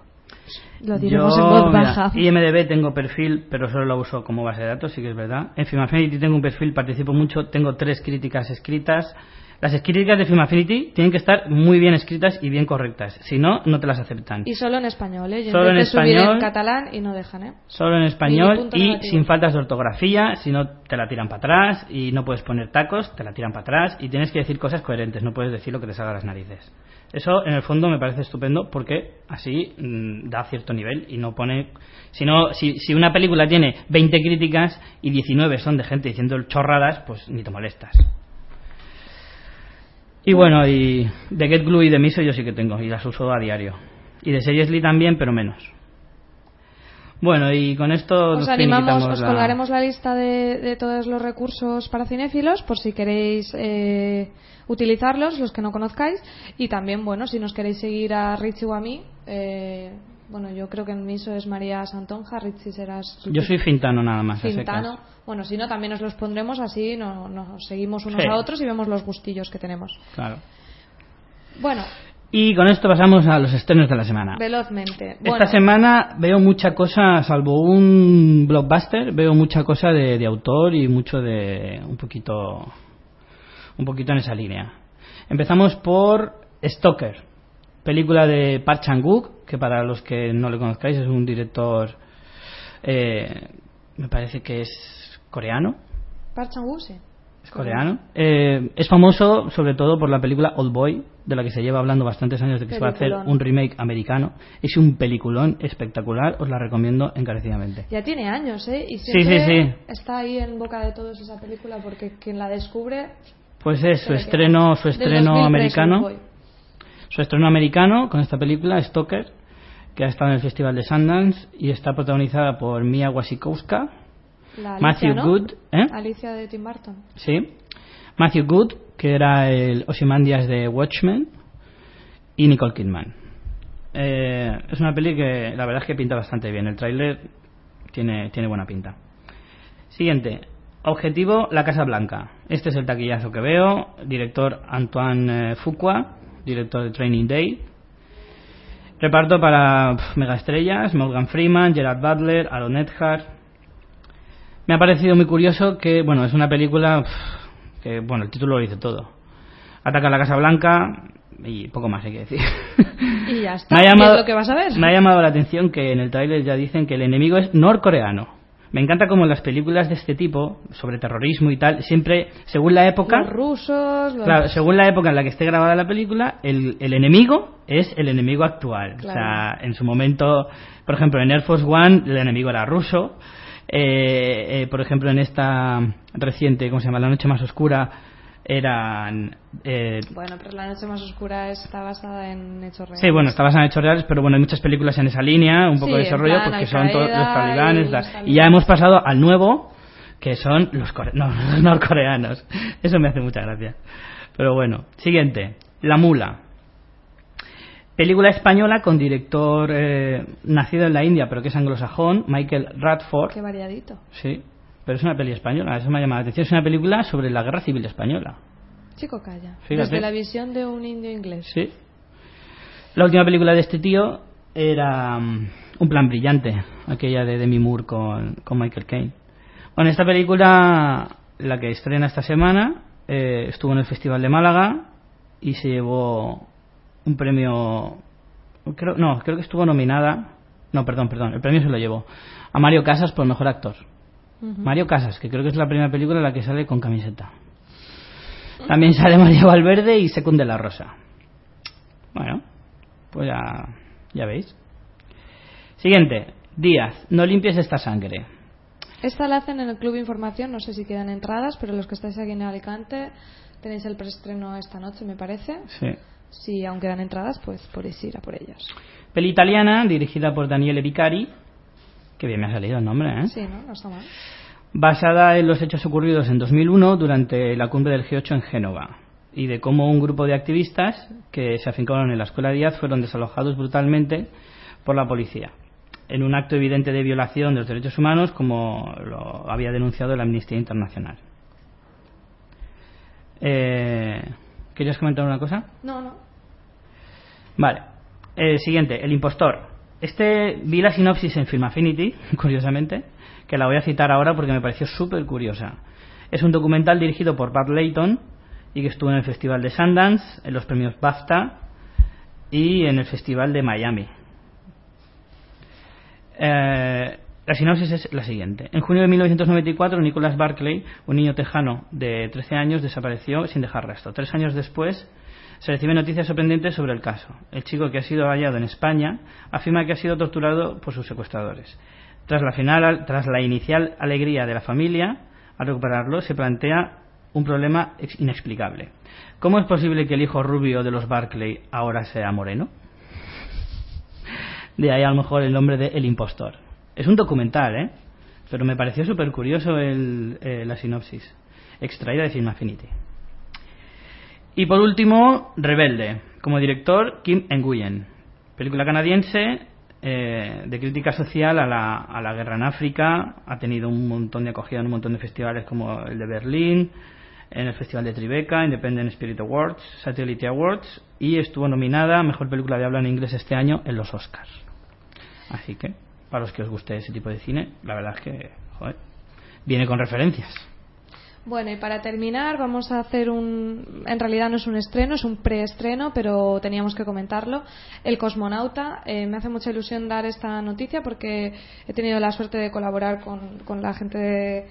Lo diremos Yo, en voz mira, baja. IMDB tengo perfil, pero solo lo uso como base de datos, sí que es verdad. En Film Affinity tengo un perfil, participo mucho, tengo tres críticas escritas. Las críticas de Film Affinity tienen que estar muy bien escritas y bien correctas, si no, no te las aceptan. Y solo en español, ¿eh? Yo Solo en español. en catalán y no dejan, ¿eh? Solo en español y negativo. sin faltas de ortografía, si no te la tiran para atrás y no puedes poner tacos, te la tiran para atrás y tienes que decir cosas coherentes, no puedes decir lo que te salga a las narices. Eso en el fondo me parece estupendo porque así mm, da cierto nivel y no pone... Si, no, si, si una película tiene 20 críticas y 19 son de gente diciendo chorradas, pues ni te molestas. Y bueno, y de Get Glue y de Miso yo sí que tengo y las uso a diario. Y de Seriously también, pero menos. Bueno, y con esto Os nos animamos, os la- colgaremos la lista de, de todos los recursos para cinéfilos por si queréis eh, utilizarlos, los que no conozcáis. Y también, bueno, si nos queréis seguir a Richie o a mí, eh, bueno, yo creo que en Miso es María Santonja, Richie serás Yo soy Fintano nada más. Fintano. Bueno, si no, también os los pondremos así, no- nos seguimos unos Sí. a otros y vemos los gustillos que tenemos. Claro. Bueno, Y con esto pasamos a los estrenos de la semana. velozmente. Esta Bueno, semana veo mucha cosa, salvo un blockbuster, veo mucha cosa de, de autor y mucho de un poquito, un poquito en esa línea. Empezamos por Stalker, película de Park Chan-wook, que para los que no le conozcáis es un director, eh, me parece que es coreano, Park Chan-wook, sí. es coreano. Eh, es famoso sobre todo por la película Old Boy, de la que se lleva hablando bastantes años de que se va a hacer un remake americano. Es un peliculón espectacular, os la recomiendo encarecidamente. Ya tiene años, ¿eh? Y Sí, siempre sí, sí. está ahí en boca de todos esa película porque quien la descubre... Pues es su estreno, su estreno 2003, americano. Su estreno americano con esta película Stalker, que ha estado en el Festival de Sundance y está protagonizada por Mia Wasikowska, Alicia, Matthew ¿no? Good, ¿eh? Alicia de Tim Burton. Sí. Matthew Good, que era el Ozymandias de Watchmen, y Nicole Kidman. Eh, es una peli que la verdad es que pinta bastante bien. El tráiler tiene, tiene buena pinta. Siguiente. Objetivo, La Casa Blanca. Este es el taquillazo que veo. Director Antoine eh, Fuqua, director de Training Day. Reparto para pf, megaestrellas, Morgan Freeman, Gerard Butler, Aaron. Me ha parecido muy curioso que, bueno, es una película que, bueno, el título lo dice todo. Ataca a la Casa Blanca y poco más hay que decir. Y ya está. me, ha ¿Qué llamado, es lo que vas a ver? me ha llamado la atención que en el tráiler ya dicen que el enemigo es norcoreano. Me encanta como las películas de este tipo, sobre terrorismo y tal, siempre, según la época, Los rusos, los... Claro, según la época en la que esté grabada la película, el, el enemigo es el enemigo actual. O sea, en su momento, por ejemplo, en Air Force One el enemigo era ruso. Eh, eh, por ejemplo, en esta reciente, ¿cómo se llama? La noche más oscura, eran... eh, Bueno, pero La noche más oscura está basada en hechos reales. Sí, bueno, está basada en hechos reales, pero bueno, hay muchas películas en esa línea, un poco Sí, de ese rollo, porque son todos los talibanes. y ya hemos pasado al nuevo, que son los, core- no, los norcoreanos. Eso me hace mucha gracia. Pero bueno, siguiente. La Mula. Película española con director eh, nacido en la India, pero que es anglosajón, Michael Radford. Qué variadito. Sí, pero es una peli española, eso me ha llamado la atención. Es una película sobre la guerra civil española. Chico, calla. Fíjate. Desde la visión de un indio inglés. Sí. La última película de este tío era mm, Un plan brillante, aquella de Demi Moore con, con Michael Caine. Bueno, esta película, la que estrena esta semana, eh, estuvo en el Festival de Málaga y se llevó un premio. Creo, no, creo que estuvo nominada. No, perdón, perdón, el premio se lo llevó a Mario Casas por mejor actor. Mario Casas, que creo que es la primera película en la que sale con camiseta. También sale María Valverde y Secunde la Rosa. Bueno, pues ya, ya veis. Siguiente, Díaz, no limpies esta sangre. Esta la hacen en el Club Información, no sé si quedan entradas, pero los que estáis aquí en Alicante tenéis el preestreno esta noche, me parece. Sí. Si aún quedan entradas, pues podéis ir a por ellas. Peli italiana, dirigida por Daniele Vicari. Que bien me ha salido el nombre, ¿eh? Sí, ¿no? No está mal. basada en los hechos ocurridos en 2001 durante la cumbre del G8 en Génova y de cómo un grupo de activistas que se afincaron en la escuela Díaz fueron desalojados brutalmente por la policía en un acto evidente de violación de los derechos humanos como lo había denunciado la Amnistía Internacional. Eh, ¿Querías comentar una cosa? No, no. Vale. Eh, siguiente, El impostor. Este vi la sinopsis en Film Affinity, curiosamente, que la voy a citar ahora porque me pareció súper curiosa. Es un documental dirigido por Bart Layton y que estuvo en el Festival de Sundance, en los premios BAFTA y en el Festival de Miami. Eh, la sinopsis es la siguiente. En junio de 1994, Nicholas Barclay, un niño tejano de 13 años, desapareció sin dejar rastro. Tres años después, se reciben noticias sorprendentes sobre el caso. El chico que ha sido hallado en España afirma que ha sido torturado por sus secuestradores. Tras la, final, tras la inicial alegría de la familia, al recuperarlo, se plantea un problema ex- inexplicable. ¿Cómo es posible que el hijo rubio de los Barclay ahora sea moreno? De ahí a lo mejor el nombre de El Impostor. Es un documental, ¿eh? Pero me pareció súper curioso eh, la sinopsis, extraída de Film. Y por último, Rebelde, como director Kim Nguyen, película canadiense eh, de crítica social a la, a la guerra en África, ha tenido un montón de acogida en un montón de festivales como el de Berlín, en el Festival de Tribeca, Independent Spirit Awards, Satellite Awards y estuvo nominada a Mejor Película de Habla en Inglés este año en los Oscars. Así que, para los que os guste ese tipo de cine, la verdad es que, joder, viene con referencias. Bueno, y para terminar, vamos a hacer un. En realidad no es un estreno, es un preestreno, pero teníamos que comentarlo. El Cosmonauta. Eh, me hace mucha ilusión dar esta noticia porque he tenido la suerte de colaborar con, con la gente de,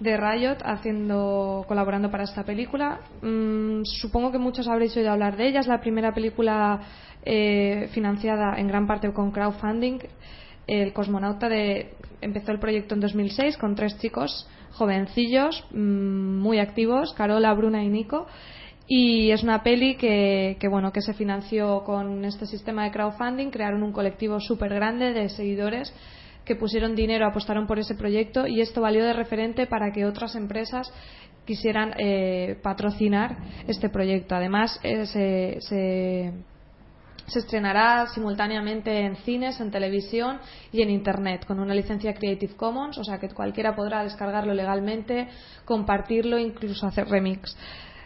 de Riot haciendo, colaborando para esta película. Mm, supongo que muchos habréis oído hablar de ella. Es la primera película eh, financiada en gran parte con crowdfunding. El Cosmonauta de, empezó el proyecto en 2006 con tres chicos jovencillos, mm, muy activos, Carola, Bruna y Nico. Y es una peli que, que, bueno, que se financió con este sistema de crowdfunding. Crearon un colectivo súper grande de seguidores que pusieron dinero, apostaron por ese proyecto y esto valió de referente para que otras empresas quisieran eh, patrocinar este proyecto. Además, eh, se, se, se estrenará simultáneamente en cines, en televisión y en Internet con una licencia Creative Commons, o sea que cualquiera podrá descargarlo legalmente, compartirlo, incluso hacer remix.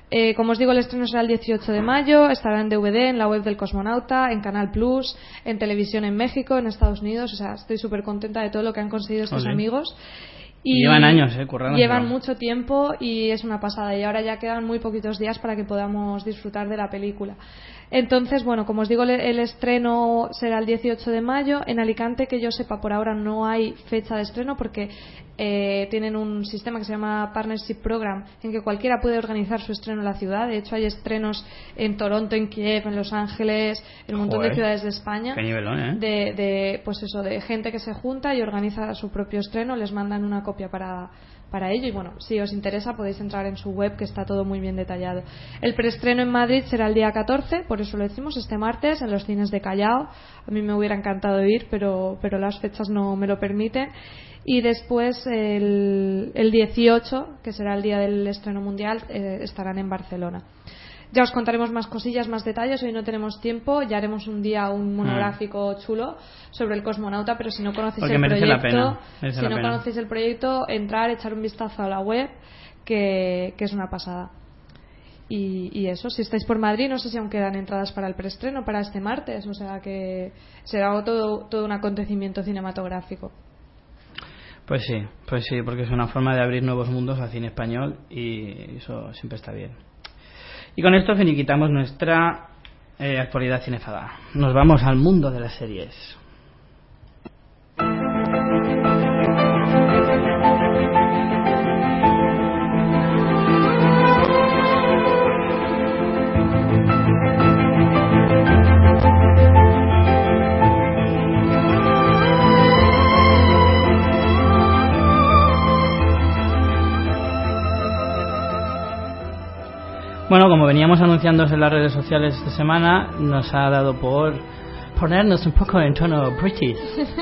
Eh, como os digo, el estreno será el 18 de mayo, estará en DVD, en la web del Cosmonauta, en Canal Plus, en televisión en México, en Estados Unidos. O sea, estoy súper contenta de todo lo que han conseguido estos amigos. Y llevan años, eh, currando. Llevan mucho tiempo y es una pasada. Y ahora ya quedan muy poquitos días para que podamos disfrutar de la película. Entonces, bueno, como os digo, el, el estreno será el 18 de mayo. En Alicante, que yo sepa, por ahora no hay fecha de estreno porque eh, tienen un sistema que se llama Partnership Program en que cualquiera puede organizar su estreno en la ciudad. De hecho, hay estrenos en Toronto, en Kiev, en Los Ángeles, en un montón Joder. de ciudades de España Qué nivelón, ¿eh? de, de, pues eso de gente que se junta y organiza su propio estreno les mandan una copia para para ello y bueno si os interesa podéis entrar en su web que está todo muy bien detallado el preestreno en Madrid será el día 14 por eso lo decimos este martes en los cines de Callao a mí me hubiera encantado ir pero pero las fechas no me lo permiten y después el, el 18 que será el día del estreno mundial eh, estarán en Barcelona ya os contaremos más cosillas, más detalles. Hoy no tenemos tiempo. Ya haremos un día un monográfico chulo sobre el cosmonauta. Pero si no conocéis Porque el proyecto, pena, si no pena. conocéis el proyecto, entrar, echar un vistazo a la web, que, que es una pasada. Y, y eso, si estáis por Madrid, no sé si aún quedan entradas para el preestreno, para este martes. O sea que será todo, todo un acontecimiento cinematográfico. Pues sí, pues sí, porque es una forma de abrir nuevos mundos al cine español y eso siempre está bien. Y con esto finiquitamos nuestra eh, actualidad cinefaga. Nos vamos al mundo de las series. Bueno, como veníamos anunciándoos en las redes sociales esta semana, nos ha dado por ponernos un poco en tono british.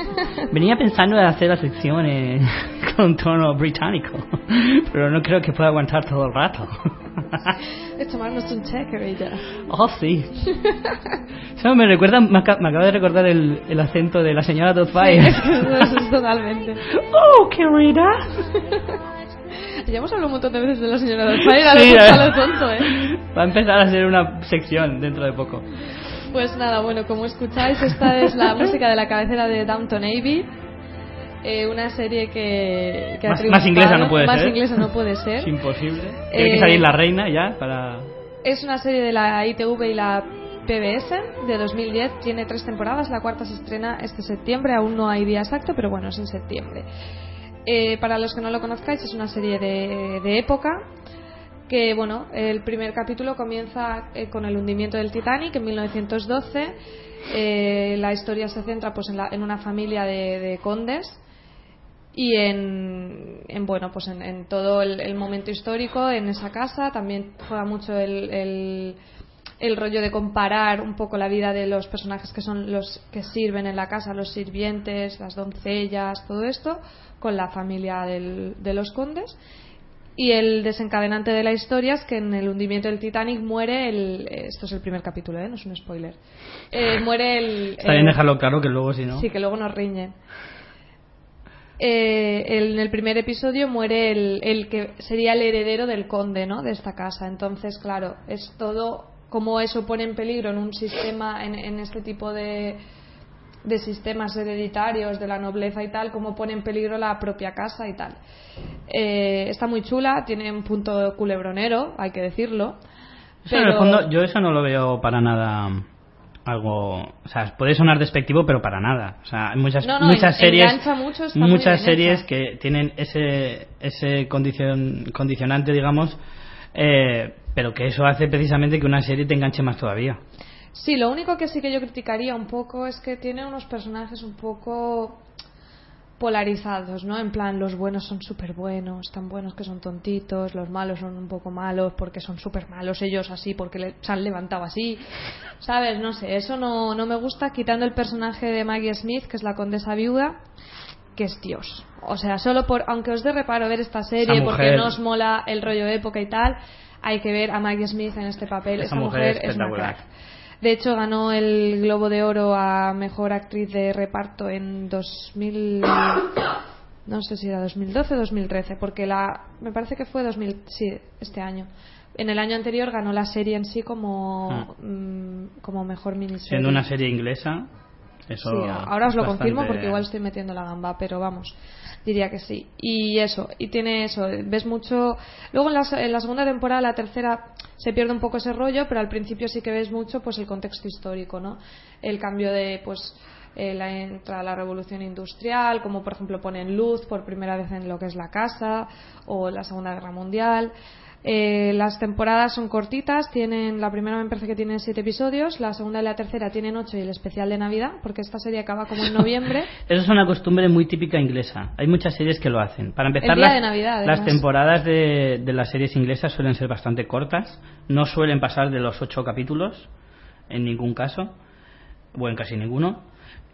Venía pensando en hacer la sección con tono británico, pero no creo que pueda aguantar todo el rato. Es tomarnos un y ya. Oh, sí. Eso me recuerda, me, aca- me acaba de recordar el, el acento de la señora Doubtfire. Eso es totalmente. oh, querida. Ya hemos hablado un montón de veces de la señora ahora Sí, eh. hablado tonto, ¿eh? Va a empezar a ser una sección dentro de poco. Pues nada, bueno, como escucháis, esta es la música de la cabecera de Downton Abbey. Eh, una serie que, que Más- más inglesa no puede Más ser. inglesa no puede Es ser. imposible. Tiene que Eh, salir la reina ya para... Es una serie de la ITV y la PBS de 2010. Tiene tres temporadas. La cuarta se estrena este septiembre. Aún no hay día exacto, pero bueno, es en septiembre. Eh, para los que no lo conozcáis, es una serie de, de época que, bueno, el primer capítulo comienza eh, con el hundimiento del Titanic en 1912. Eh, la historia se centra pues en, la- en una familia de, de condes y en, en, bueno pues en, en todo el, el momento histórico en esa casa también juega mucho el, el, el rollo de comparar un poco la vida de los personajes que son los que sirven en la casa los sirvientes las doncellas todo esto con la familia del- de los condes y el desencadenante de la historia es que en el hundimiento del Titanic muere el esto es el primer capítulo ¿eh? no es un spoiler Eh, muere el Está bien el- dejarlo claro que luego si no... Sí, que luego nos riñen. Eh, en el primer episodio muere el, el que sería el heredero del conde, ¿no? De esta casa. Entonces, claro, es todo como eso pone en peligro en un sistema, en, en este tipo de, de sistemas hereditarios de la nobleza y tal, como pone en peligro la propia casa y tal. Eh, está muy chula, tiene un punto culebronero, hay que decirlo. Eso, en el fondo, yo eso no lo veo para nada algo... O sea, puede sonar despectivo, pero para nada. O sea, hay muchas, No, no, muchas en- series... mucho, muchas series que tienen ese, ese condicion- condicionante, digamos, eh, pero que eso hace precisamente que una serie te enganche más todavía. Sí, lo único que sí que yo criticaría un poco es que tiene unos personajes un poco polarizados, ¿no? En plan, los buenos son súper buenos, tan buenos que son tontitos, los malos son un poco malos porque son súper malos ellos así, porque le- se han levantado así, ¿sabes? No sé, eso no, no me gusta, quitando el personaje de Maggie Smith, que es la condesa viuda, que es Dios. O sea, solo por, aunque os dé reparo ver esta serie porque no os mola el rollo época y tal, hay que ver a Maggie Smith en este papel. Esa, mujer, es una crack. De hecho, ganó el Globo de Oro a Mejor Actriz de Reparto en 2000... No sé si era 2012 o 2013, porque la... Me parece que fue 2000... Sí, este año. En el año anterior ganó la serie en sí como, ah. mm, como mejor miniserie. Siendo una serie inglesa, eso sí, ahora os lo confirmo porque igual estoy metiendo la gamba, pero vamos, diría que sí. Y eso, y tiene eso, ves mucho. Luego en la, en la, segunda temporada, la tercera, se pierde un poco ese rollo, pero al principio sí que ves mucho pues el contexto histórico, ¿no? El cambio de, pues, eh, la, entra la revolución industrial, como por ejemplo ponen luz por primera vez en lo que es la casa, o la Segunda Guerra Mundial. Eh, las temporadas son cortitas, tienen la primera me parece que tiene siete episodios, la segunda y la tercera tienen ocho y el especial de Navidad, porque esta serie acaba como en noviembre. Eso es una costumbre muy típica inglesa. Hay muchas series que lo hacen. Para empezar, las, temporadas de, las series inglesas suelen ser bastante cortas, no suelen pasar de los ocho capítulos en ningún caso, o en casi ninguno.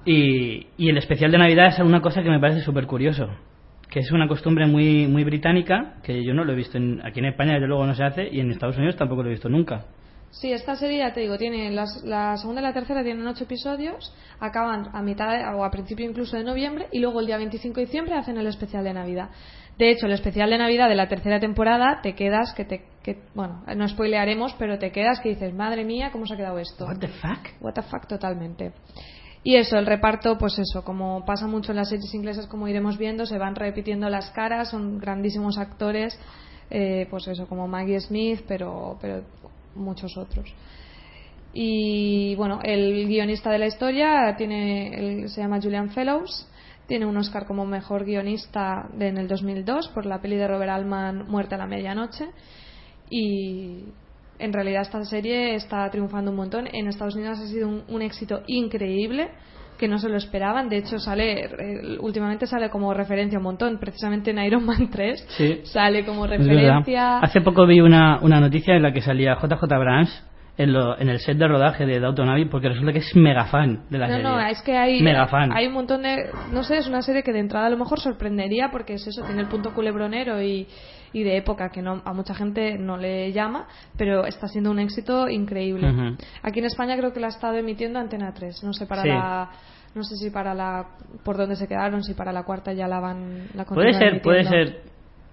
Y, y el especial de Navidad es una cosa que me parece súper curioso que es una costumbre muy muy británica que yo no lo he visto aquí en España desde luego no se hace y en Estados Unidos tampoco lo he visto nunca Sí, esta serie, ya te digo, tiene la segunda y la tercera tienen ocho episodios, acaban a mitad o a principio incluso de noviembre y luego el día 25 de diciembre hacen el especial de Navidad. De hecho, el especial de Navidad de la tercera temporada te quedas que te que, bueno, no spoilearemos, pero te quedas que dices, madre mía, ¿cómo se ha quedado esto? What the fuck? What the fuck totalmente. Y eso, el reparto, pues eso, como pasa mucho en las series inglesas, como iremos viendo, se van repitiendo las caras, son grandísimos actores, eh, pues eso, como Maggie Smith, pero, pero muchos otros. Y bueno, el guionista de la historia tiene, se llama Julian Fellows, tiene un Oscar como mejor guionista en el 2002 por la peli de Robert Altman Muerte a la medianoche. Y en realidad esta serie está triunfando un montón. En Estados Unidos ha sido un, éxito increíble que no se lo esperaban. De hecho, sale eh, últimamente sale como referencia un montón. Precisamente en Iron Man 3 sale como referencia. Hace poco vi una, una noticia en la que salía JJ Brands en, lo, en, el set de rodaje de Downton Abbey porque resulta que es mega fan de la serie. No, no, es que hay, hay un montón de... No sé, es una serie que de entrada a lo mejor sorprendería porque es eso, tiene el punto culebronero y, y de época que no, a mucha gente no le llama, pero está siendo un éxito increíble. Aquí en España creo que la ha estado emitiendo Antena 3, no sé para la no sé si para la por dónde se quedaron, si para la cuarta ya la van la Puede ser, puede ser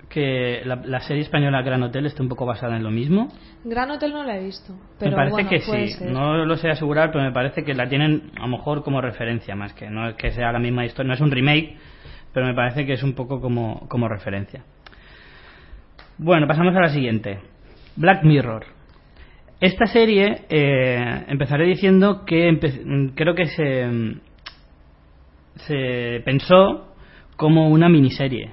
que la, serie española Gran Hotel esté un poco basada en lo mismo. Gran Hotel no la he visto, pero me parece que sí. No lo sé asegurar, pero me parece que la tienen a lo mejor como referencia más que no es que sea la misma historia, no es un remake, pero me parece que es un poco como, como referencia. Bueno, pasamos a la siguiente. Black Mirror. Esta serie eh, empezaré diciendo que creo que se, se pensó como una miniserie.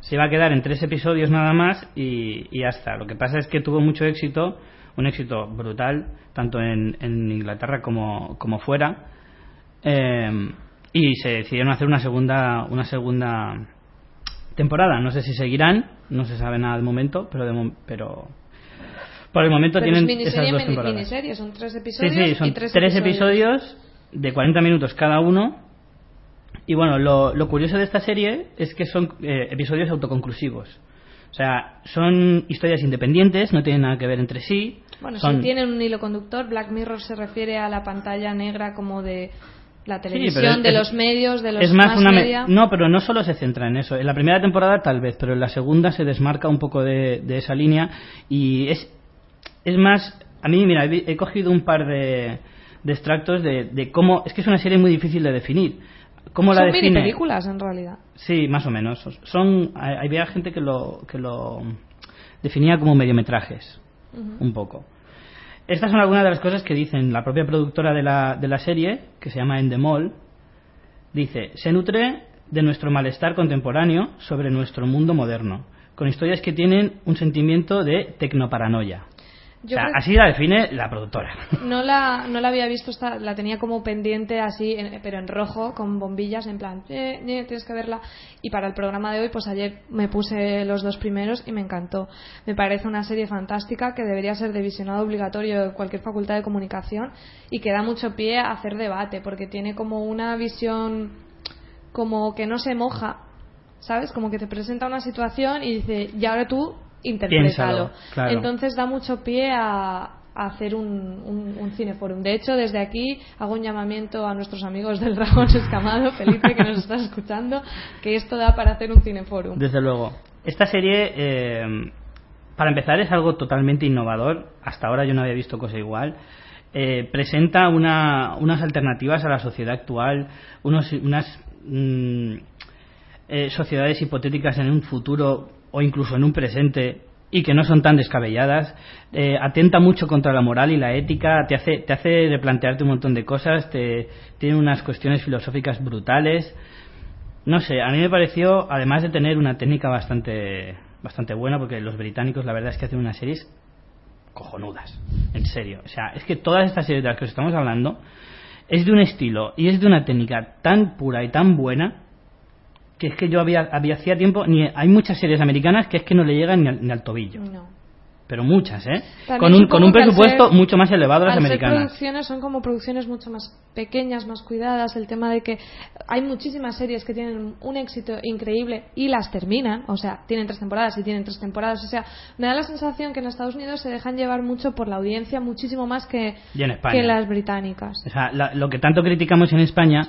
Se iba a quedar en tres episodios nada más y, y ya está. Lo que pasa es que tuvo mucho éxito, un éxito brutal, tanto en, Inglaterra como, como fuera. Eh, y se decidieron hacer una segunda, una segunda temporada. No sé si seguirán, no se sabe nada al momento, pero, de, pero por el momento tienen esas dos temporadas. Miniserie, son tres episodios. Sí, sí, son tres, episodios. de 40 minutos cada uno. Y bueno, lo, lo curioso de esta serie es que son eh, episodios autoconclusivos. O sea, son historias independientes, no tienen nada que ver entre sí. Bueno, son... tienen un hilo conductor. Black Mirror se refiere a la pantalla negra como de la televisión, de los medios, de los es más, una No, pero no solo se centra en eso. En la primera temporada tal vez, pero en la segunda se desmarca un poco de, esa línea y es, es más... A mí, mira, he, cogido un par de, de extractos de, cómo... Es que es una serie muy difícil de definir. ¿Cómo Son la define? mini películas, en realidad. Sí, más o menos. Son, había gente que lo, que lo definía como mediometrajes, un poco. Estas son algunas de las cosas que dicen la propia productora de la, de la serie, que se llama Endemol. Dice, se nutre de nuestro malestar contemporáneo sobre nuestro mundo moderno, con historias que tienen un sentimiento de tecnoparanoia así la define la productora. No la, no la había visto, la tenía como pendiente así, pero en rojo, con bombillas, en plan, eh, eh, tienes que verla. Y para el programa de hoy, pues ayer me puse los dos primeros y me encantó. Me parece una serie fantástica que debería ser de visionado obligatorio de cualquier facultad de comunicación y que da mucho pie a hacer debate, porque tiene como una visión como que no se moja, ¿sabes? Como que te presenta una situación y dice, y ahora tú interprétalo. Claro. Entonces da mucho pie a, a hacer un, un, un cineforum. De hecho, desde aquí hago un llamamiento a nuestros amigos del Dragón Escamado, Felipe, que nos estás escuchando, que esto da para hacer un cineforum. Desde luego. Esta serie, eh, para empezar, es algo totalmente innovador. Hasta ahora yo no había visto cosa igual. Eh, presenta una, unas alternativas a la sociedad actual, unos, unas mm, eh, sociedades hipotéticas en un futuro o incluso en un presente y que no son tan descabelladas, eh, atenta mucho contra la moral y la ética, te hace, te hace replantearte un montón de cosas, te, tiene unas cuestiones filosóficas brutales. No sé, a mí me pareció, además de tener una técnica bastante, bastante buena, porque los británicos la verdad es que hacen unas series cojonudas, en serio. O sea, es que todas estas series de las que os estamos hablando es de un estilo y es de una técnica tan pura y tan buena que es que yo había, había hacía tiempo, ni hay muchas series americanas que es que no le llegan ni al, ni al tobillo. No. Pero muchas, ¿eh? También Con un, con un presupuesto ser- mucho más elevado a las Al ser americanas. producciones son como producciones mucho más pequeñas, más cuidadas. El tema de que hay muchísimas series que tienen un éxito increíble y las terminan. O sea, tienen tres temporadas y tienen tres temporadas. O sea, me da la sensación que en Estados Unidos se dejan llevar mucho por la audiencia, muchísimo más que, en que las británicas. O sea, la- lo que tanto criticamos en España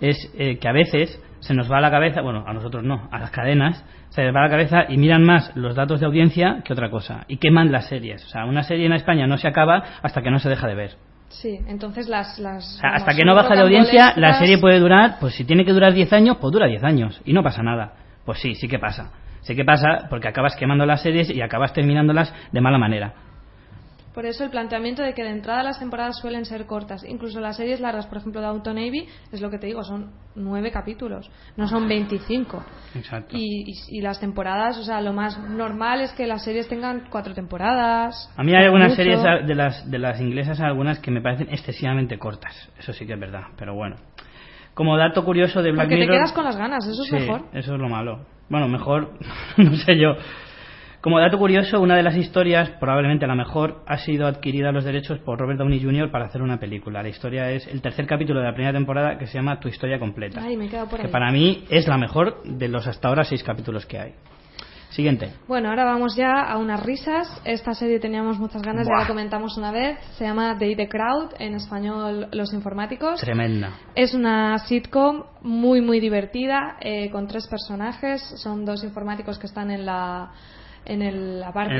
es eh, que a veces se nos va a la cabeza, bueno, a nosotros no, a las cadenas, se les va a la cabeza y miran más los datos de audiencia que otra cosa. Y queman las series. O sea, una serie en España no se acaba hasta que no se deja de ver. Sí, entonces las... las O sea, hasta que no baja de audiencia, la serie puede durar, pues si tiene que durar 10 años, pues dura 10 años. Y no pasa nada. Pues sí, sí que pasa. Sí que pasa porque acabas quemando las series y acabas terminándolas de mala manera. Por eso el planteamiento de que de entrada las temporadas suelen ser cortas. Incluso las series largas, por ejemplo, de Auto Navy, es lo que te digo, son nueve capítulos, no son 25. Exacto. Y, y- y las temporadas, o sea, lo más normal es que las series tengan cuatro temporadas. A mí hay algunas mucho. series de las, de las inglesas, algunas que me parecen excesivamente cortas. Eso sí que es verdad, pero bueno. Como dato curioso de Black Porque te Mirror... quedas con las ganas, eso es Sí, mejor. eso es lo malo. Bueno, mejor, no sé yo. Como dato curioso, una de las historias, probablemente la mejor, ha sido adquirida los derechos por Robert Downey Jr. para hacer una película. La historia es el tercer capítulo de la primera temporada que se llama Tu historia completa. Ay, me he quedado por que ahí. para mí es la mejor de los hasta ahora seis capítulos que hay. Siguiente. Bueno, ahora vamos ya a unas risas. Esta serie teníamos muchas ganas, ya Buah. la comentamos una vez. Se llama They the Crowd, en español Los Informáticos. Tremenda. Es una sitcom muy muy divertida eh, con tres personajes. Son dos informáticos que están en la en el, la parte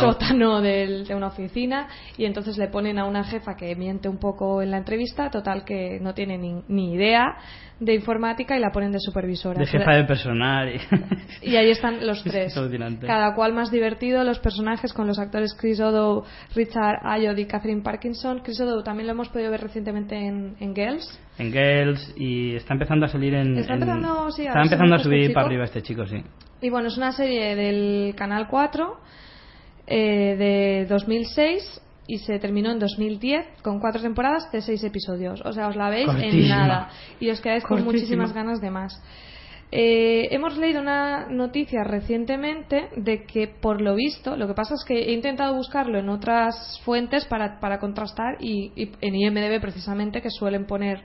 sótano. del- de una oficina y entonces le ponen a una jefa que miente un poco en la entrevista, total que no tiene ni, ni idea de informática y la ponen de supervisora. De jefa de personal. y- Y ahí están los Es tres. alucinante. Cada cual más divertido, los personajes con los actores Chris Odo, Richard Ayoade y Catherine Parkinson. Chris Odo también lo hemos podido ver recientemente en, en Girls. en Girls y está empezando a salir en. Está en- empezando, sí, a está empezando a este subir chico. para arriba este chico, sí. Y bueno, es una serie del Canal 4 eh, de 2006 y se terminó en 2010 con cuatro temporadas de seis episodios. O sea, os la veis en nada y os quedáis con muchísimas ganas de más. Eh, hemos leído una noticia recientemente de que, por lo visto, lo que pasa es que he intentado buscarlo en otras fuentes para, para contrastar y, y en IMDB precisamente, que suelen poner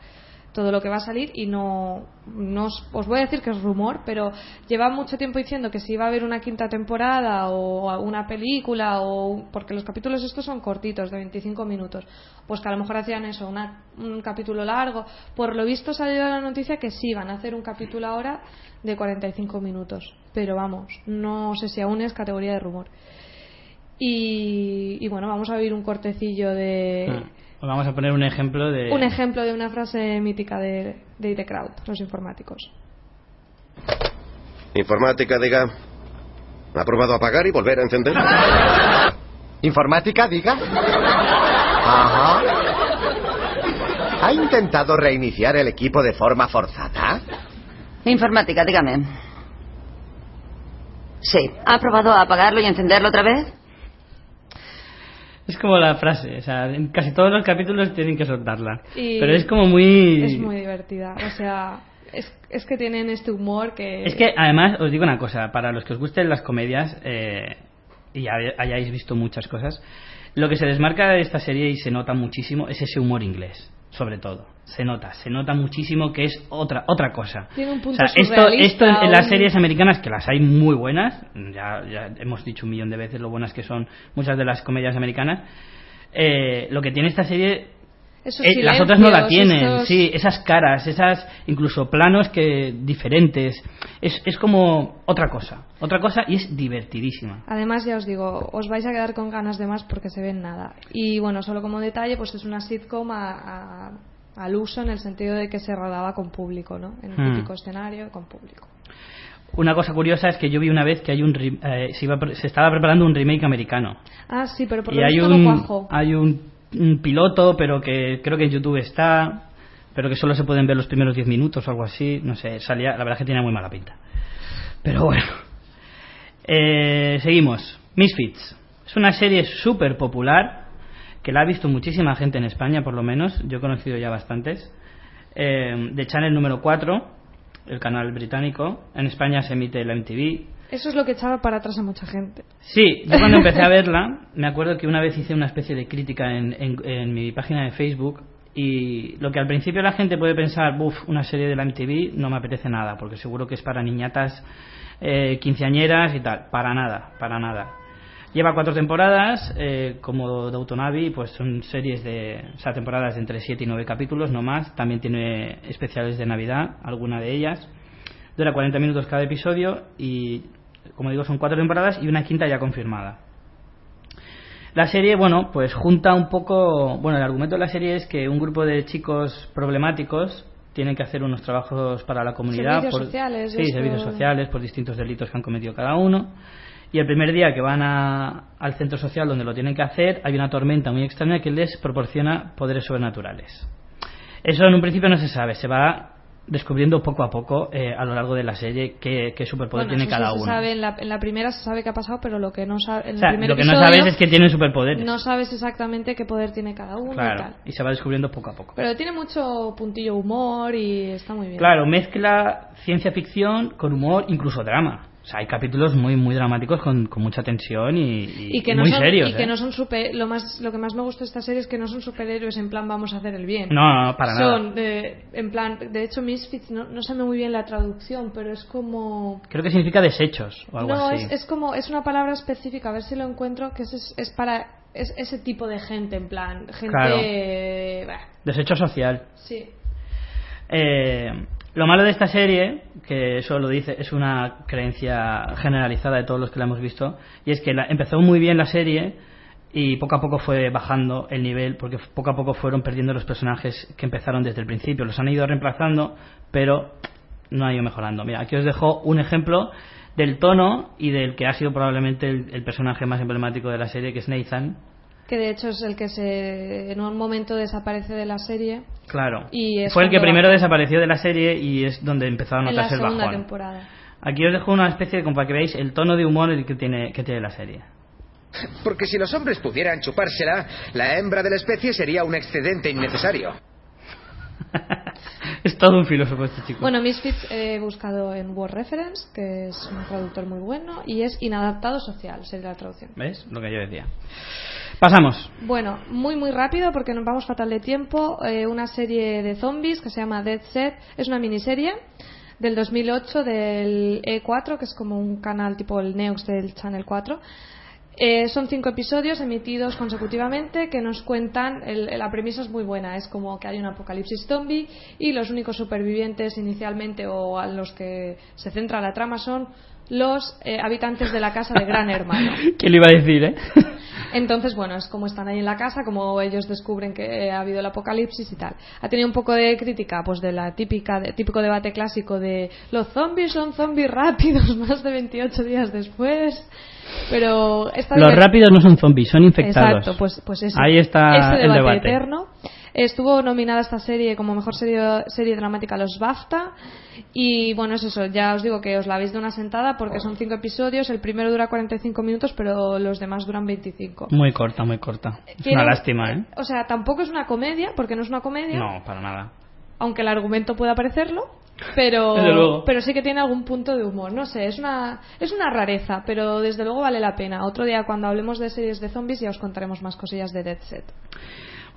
todo lo que va a salir y no, no os, os voy a decir que es rumor, pero lleva mucho tiempo diciendo que si iba a haber una quinta temporada o una película o porque los capítulos estos son cortitos de 25 minutos, pues que a lo mejor hacían eso, una- un capítulo largo. Por lo visto ha salido la noticia que sí van a hacer un capítulo ahora de 45 minutos, pero vamos, no sé si aún es categoría de rumor. Y, y bueno, vamos a oír un cortecillo de Ah, vamos a poner un ejemplo de. un ejemplo de una frase mítica de, de The Crowd, los informáticos. Informática, diga. ¿Ha probado a apagar y volver a encender? ¿Informática, diga? Ajá. ¿Ha intentado reiniciar el equipo de forma forzada? Informática, dígame. Sí. ¿Ha probado a apagarlo y encenderlo otra vez? Es como la frase, o sea, en casi todos los capítulos tienen que soltarla. Y Pero es como muy. Es muy divertida. O sea, es, es que tienen este humor que. Es que además os digo una cosa, para los que os gusten las comedias eh, y hayáis visto muchas cosas, lo que se desmarca de esta serie y se nota muchísimo es ese humor inglés. Sobre todo. Se nota, se nota muchísimo que es otra otra cosa. Tiene un punto O sea, esto, esto en las un- series americanas, que las hay muy buenas, ya, ya hemos dicho un millón de veces lo buenas que son muchas de las comedias americanas, eh, lo que tiene esta serie eh, las otras no la tienen, estos- sí, esas caras, esas incluso planos que diferentes, es, es como otra cosa, otra cosa y es divertidísima. Además, ya os digo, os vais a quedar con ganas de más porque se ven nada. Y bueno, solo como detalle, pues es una sitcom a- a- al uso en el sentido de que se rodaba con público, ¿no? En un Hmm. típico escenario con público. Una cosa curiosa es que yo vi una vez que hay un eh, se, iba se estaba preparando un remake americano Ah, sí, pero por lo hay un no hay un, un piloto, pero que creo que en YouTube está, pero que solo se pueden ver los primeros 10 minutos o algo así, no sé, salía, la verdad es que tiene muy mala pinta. Pero bueno. Eh, seguimos. Misfits. Es una serie súper popular que la ha visto muchísima gente en España, por lo menos. Yo he conocido ya bastantes. Eh, de Channel número 4, el canal británico. En España se emite la MTV. Eso es lo que echaba para atrás a mucha gente. Sí, yo cuando empecé a verla, me acuerdo que una vez hice una especie de crítica en, en- en mi página de Facebook y lo que al principio la gente puede pensar, buf, una serie de la MTV no me apetece nada, porque seguro que es para niñatas eh, quinceañeras y tal. Para nada, para nada. Lleva cuatro temporadas, eh, como Downton pues son series de, o sea, temporadas de entre 7 y 9 capítulos, no más. También tiene especiales de Navidad, alguna de ellas. Dura 40 minutos cada episodio y, como digo, son cuatro temporadas y una quinta ya confirmada. La serie, bueno, pues junta un poco. Bueno, el argumento de la serie es que un grupo de chicos problemáticos tienen que hacer unos trabajos para la comunidad. Servicios sociales, Sí, esto- servicios sociales por distintos delitos que han cometido cada uno. Y el primer día que van a- al centro social donde lo tienen que hacer, hay una tormenta muy extraña que les proporciona poderes sobrenaturales. Eso en un principio no se sabe, se va descubriendo poco a poco eh, a lo largo de la serie qué, qué superpoder Bueno, tiene eso cada se uno. sabe en, la, en la primera se sabe qué ha pasado, pero lo que no sabe, en O sea, el lo que no sabes es que tienen superpoderes. no sabes exactamente qué poder tiene cada uno y claro, tal. y se va descubriendo poco a poco. Pero tiene mucho puntillo humor y está muy bien. Claro, mezcla ciencia ficción con humor, incluso drama. O sea, hay capítulos muy muy dramáticos con, con mucha tensión y, y- y que no muy son, serios. y que ¿eh? no son super, lo más lo que más me gusta de esta serie es que no son superhéroes en plan vamos a hacer el bien No, no, para nada. son en plan de hecho Misfits no, no sé muy bien la traducción pero es como Creo que significa desechos o algo no así. es, es como es una palabra específica a ver si lo encuentro que es, es para es ese tipo de gente en plan gente Claro. Desecho social. sí Eh, lo malo de esta serie, que eso lo dice, es una creencia generalizada de todos los que la hemos visto, y es que la- empezó muy bien la serie y poco a poco fue bajando el nivel, porque poco a poco fueron perdiendo los personajes que empezaron desde el principio. Los han ido reemplazando, pero no han ido mejorando. Mira, aquí os dejo un ejemplo del tono y del que ha sido probablemente el, el personaje más emblemático de la serie, que es Nathan. Que de hecho es el que se en un momento desaparece de la serie Claro. Y Fue el que primero bajó. desapareció de la serie y es donde empezó a en la notarse el bajón. temporada Aquí os dejo una especie de como para que veáis el tono de humor el que tiene, que tiene la serie. Porque si los hombres pudieran chupársela, la hembra de la especie sería un excedente innecesario. es todo un filósofo este chico. Bueno, Misfits he buscado en Word Reference, que es un traductor muy bueno, y es inadaptado social, sería la traducción. ¿Ves? Lo que yo decía. Pasamos. Bueno, muy muy rápido porque nos vamos fatal de tiempo. eh, una serie de zombies que se llama Dead Set. Es una miniserie del 2008 del E4, que es como un canal tipo el Neox del Channel 4. Eh, son cinco episodios emitidos consecutivamente que nos cuentan, el- la premisa es muy buena, es como que hay un apocalipsis zombie y los únicos supervivientes inicialmente o a los que se centra la trama son los eh, habitantes de la casa de Gran Hermano. ¿Quién le iba a decir, eh? Entonces, bueno, es como están ahí en la casa, como ellos descubren que ha habido el apocalipsis y tal. Ha tenido un poco de crítica, pues de la típica, de- típico debate clásico de los zombies son zombies rápidos más de 28 días después. Pero Los rápidos no son zombies, son infectados. Exacto, pues, pues ese, Ahí está ese el debate, debate. eterno. Estuvo nominada esta serie como mejor serie, serie dramática a los BAFTA. Y bueno, es eso, ya os digo que os la veis de una sentada porque son cinco episodios. El primero dura 45 minutos, pero los demás duran 25. Muy corta, muy corta. Es una lástima, ¿eh? O sea, tampoco es una comedia, porque no es una comedia, No, para nada. aunque el argumento pueda parecerlo. Pero, pero sí que tiene algún punto de humor. No sé, es una, es una rareza, pero desde luego vale la pena. Otro día, cuando hablemos de series de zombies, ya os contaremos más cosillas de Dead Set.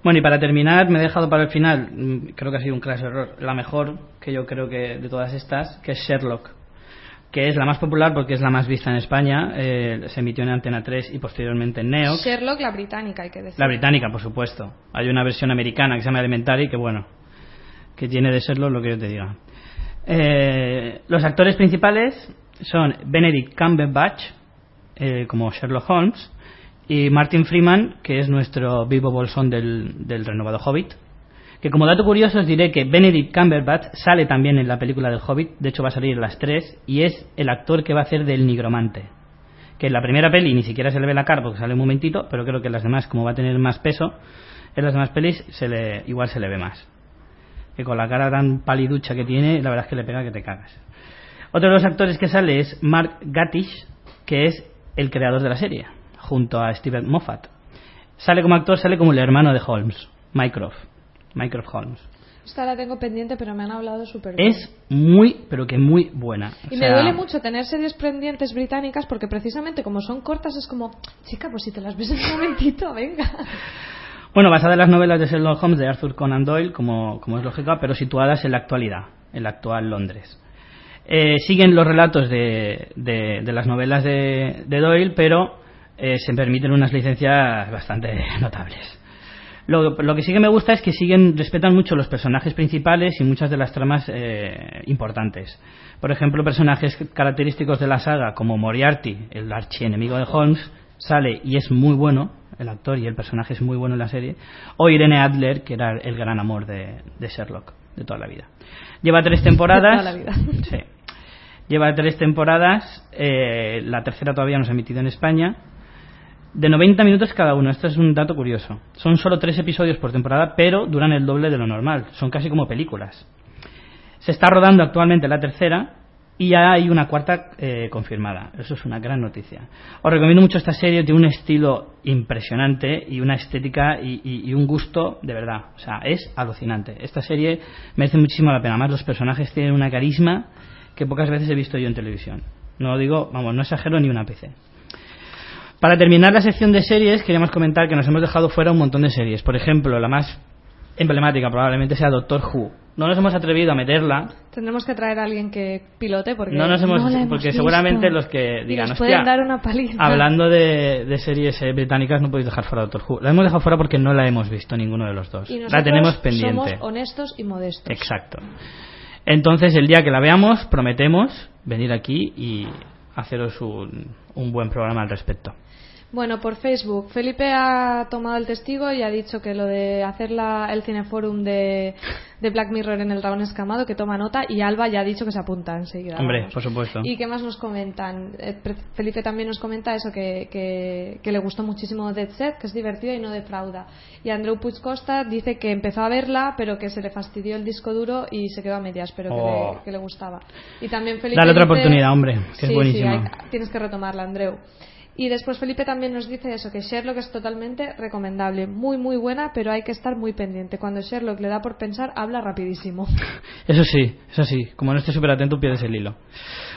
Bueno, y para terminar, me he dejado para el final, mm, creo que ha sido un crash error, la mejor que yo creo que de todas estas, que es Sherlock, que es la más popular porque es la más vista en España, eh, se emitió en Antena 3 y posteriormente en Neox. Sherlock, la británica, hay que decir. La británica, por supuesto. Hay una versión americana que se llama Elementary, que bueno, que tiene de serlo lo que yo te diga. Eh, los actores principales son Benedict Cumberbatch, eh, como Sherlock Holmes, y Martin Freeman, que es nuestro vivo bolsón del, renovado Hobbit. Que como dato curioso os diré que Benedict Cumberbatch sale también en la película del Hobbit, de hecho va a salir las tres, y es el actor que va a hacer del nigromante. Que en la primera peli ni siquiera se le ve la cara porque sale un momentito, pero creo que en las demás, como va a tener más peso, en las demás pelis se le, igual se le ve más. Que con la cara tan paliducha que tiene, la verdad es que le pega que te cagas. Otro de los actores que sale es Mark Gatiss, que es el creador de la serie junto a Steven Moffat. Sale como actor, sale como el hermano de Holmes, Mycroft. Mycroft Holmes. Esta la tengo pendiente, pero me han hablado súper bien. Es muy, pero que muy buena. O Y sea, me duele mucho tener series pendientes británicas porque precisamente como son cortas es como, chica, pues si te las ves en un momentito, venga. Bueno, basada en las novelas de Sherlock Holmes de Arthur Conan Doyle, como, como es lógico, pero situadas en la actualidad, en la actual Londres. Eh, siguen los relatos de, de- de las novelas de, de Doyle, pero eh, se permiten unas licencias bastante notables. Lo, lo que sí que me gusta es que siguen, respetan mucho los personajes principales y muchas de las tramas eh, importantes. Por ejemplo, personajes característicos de la saga, como Moriarty, el archienemigo de Holmes, sale y es muy bueno, el actor y el personaje es muy bueno en la serie, o Irene Adler, que era el gran amor de, de Sherlock de toda la vida. Lleva tres temporadas. De toda la vida. Sí. Lleva tres temporadas, eh, la tercera todavía no se ha emitido en España. De 90 minutos cada uno, esto es un dato curioso. Son solo tres episodios por temporada, pero duran el doble de lo normal. Son casi como películas. Se está rodando actualmente la tercera y ya hay una cuarta eh, confirmada. Eso es una gran noticia. Os recomiendo mucho esta serie, tiene un estilo impresionante y una estética y, un gusto de verdad. O sea, es alucinante. Esta serie merece muchísimo la pena. Además, los personajes tienen una carisma que pocas veces he visto yo en televisión. No lo digo, vamos, no exagero ni una ápice. Para terminar la sección de series, queríamos comentar que nos hemos dejado fuera un montón de series. Por ejemplo, la más emblemática probablemente sea Doctor Who. No nos hemos atrevido a meterla, Tendremos que traer a alguien que pilote porque no nos hemos, la hemos porque visto. seguramente los que digan, nos pueden "Hostia, dar una paliza. hablando de, de series eh, británicas no podéis dejar fuera Doctor Who. La hemos dejado fuera porque no la hemos visto ninguno de los dos. Y La tenemos pendiente. Somos honestos y modestos. Exacto. Entonces, el día que la veamos, prometemos venir aquí y haceros un, un buen programa al respecto. Bueno, por Facebook, Felipe ha tomado el testigo y ha dicho que lo de hacer la- el cineforum de, de Black Mirror en el Dragón Escamado, que toma nota, y Alba ya ha dicho que se apunta enseguida. Hombre, vamos. por supuesto. ¿Y qué más nos comentan? Eh, Felipe también nos comenta eso, que, que, que le gustó muchísimo Dead Set, que es divertida y no defrauda. Y Andreu Puig Costa dice que empezó a verla, pero que se le fastidió el disco duro y se quedó a medias, pero que, Oh. le, que le gustaba. Y también Felipe Dale otra dice- oportunidad, hombre, que es Sí, buenísima. sí, tienes que retomarla, Andreu. Y después Felipe también nos dice eso, que Sherlock es totalmente recomendable, muy muy buena, pero hay que estar muy pendiente. Cuando Sherlock le da por pensar, habla rapidísimo. Eso sí, eso sí. Como no estés súper atento, pierdes el hilo.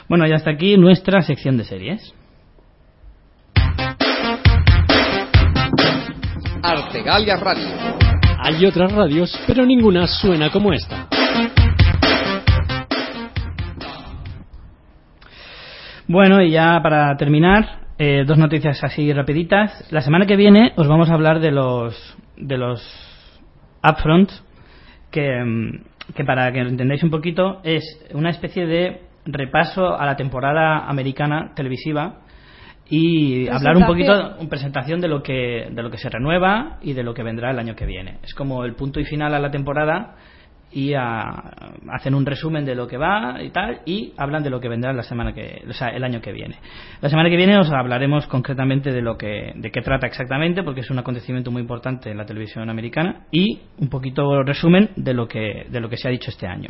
Bueno, y hasta aquí nuestra sección de series. Artegalia Radio. Hay otras radios, pero ninguna suena como esta. Bueno, y ya para terminar, eh, dos noticias así rapiditas. La semana que viene os vamos a hablar de los de los upfronts que, mm, que para que lo entendáis un poquito es una especie de repaso a la temporada americana televisiva y hablar un poquito una presentación de lo que de lo que se renueva y de lo que vendrá el año que viene. Es como el punto y final a la temporada y a- hacen un resumen de lo que va y tal y hablan de lo que vendrá la semana que o sea el año que viene. La semana que viene os hablaremos concretamente de lo que de qué trata exactamente porque es un acontecimiento muy importante en la televisión americana y un poquito resumen de lo que de lo que se ha dicho este año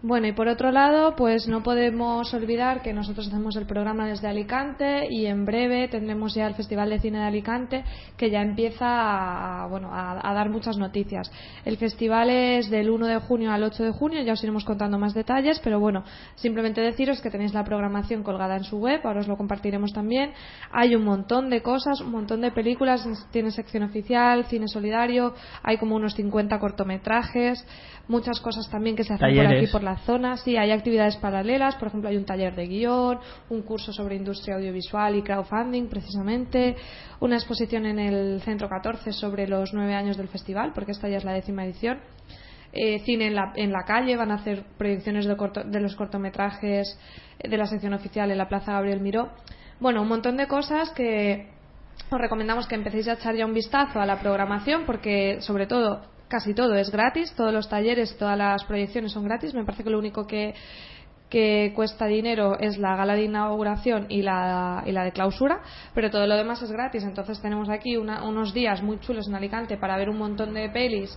Bueno, y por otro lado, pues no podemos olvidar que nosotros hacemos el programa desde Alicante y en breve tendremos ya el Festival de Cine de Alicante que ya empieza a, bueno, a, dar muchas noticias. El festival es del 1 de junio al 8 de junio, ya os iremos contando más detalles, pero bueno, simplemente deciros que tenéis la programación colgada en su web, ahora os lo compartiremos también. Hay un montón de cosas, un montón de películas, tiene sección oficial, cine solidario, hay como unos 50 cortometrajes, muchas cosas también que se hacen por aquí por la zona. Sí, hay actividades paralelas, por ejemplo, hay un taller de guion, un curso sobre industria audiovisual y crowdfunding, precisamente, una exposición en el Centro 14 sobre los nueve años del festival, porque esta ya es la décima edición. Eh, cine en la, en la calle, van a hacer proyecciones de, corto- de los cortometrajes de la sección oficial en la Plaza Gabriel Miró. Bueno, un montón de cosas que os recomendamos que empecéis a echar ya un vistazo a la programación porque sobre todo casi todo es gratis, todos los talleres, todas las proyecciones son gratis, me parece que lo único que, que cuesta dinero es la gala de inauguración y la, y la de clausura, pero todo lo demás es gratis, entonces tenemos aquí una- unos días muy chulos en Alicante para ver un montón de pelis,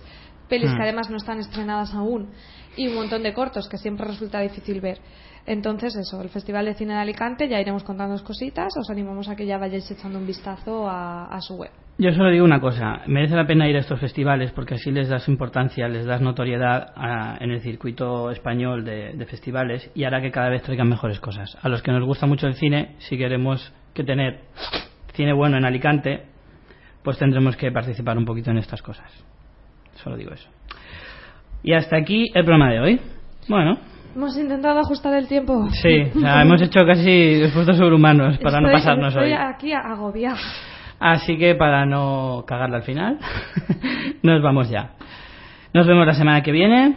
pelis Hmm. que además no están estrenadas aún y un montón de cortos que siempre resulta difícil ver. Entonces, eso, el Festival de Cine de Alicante, ya iremos contando cositas, os animamos a que ya vayáis echando un vistazo a, su web. Yo solo digo una cosa, merece la pena ir a estos festivales porque así les das importancia, les das notoriedad a- en el circuito español de, de festivales y hará que cada vez traigan mejores cosas. A los que nos gusta mucho el cine, si queremos que tener cine bueno en Alicante, pues tendremos que participar un poquito en estas cosas. Solo digo eso. Y hasta aquí el programa de hoy. Bueno, Hemos intentado ajustar el tiempo. sí, o sea, hemos hecho casi esfuerzos sobrehumanos para no Estoy- pasarnos estoy hoy. aquí agobiada. Así que para no cagarla al final, nos vamos ya. Nos vemos la semana que viene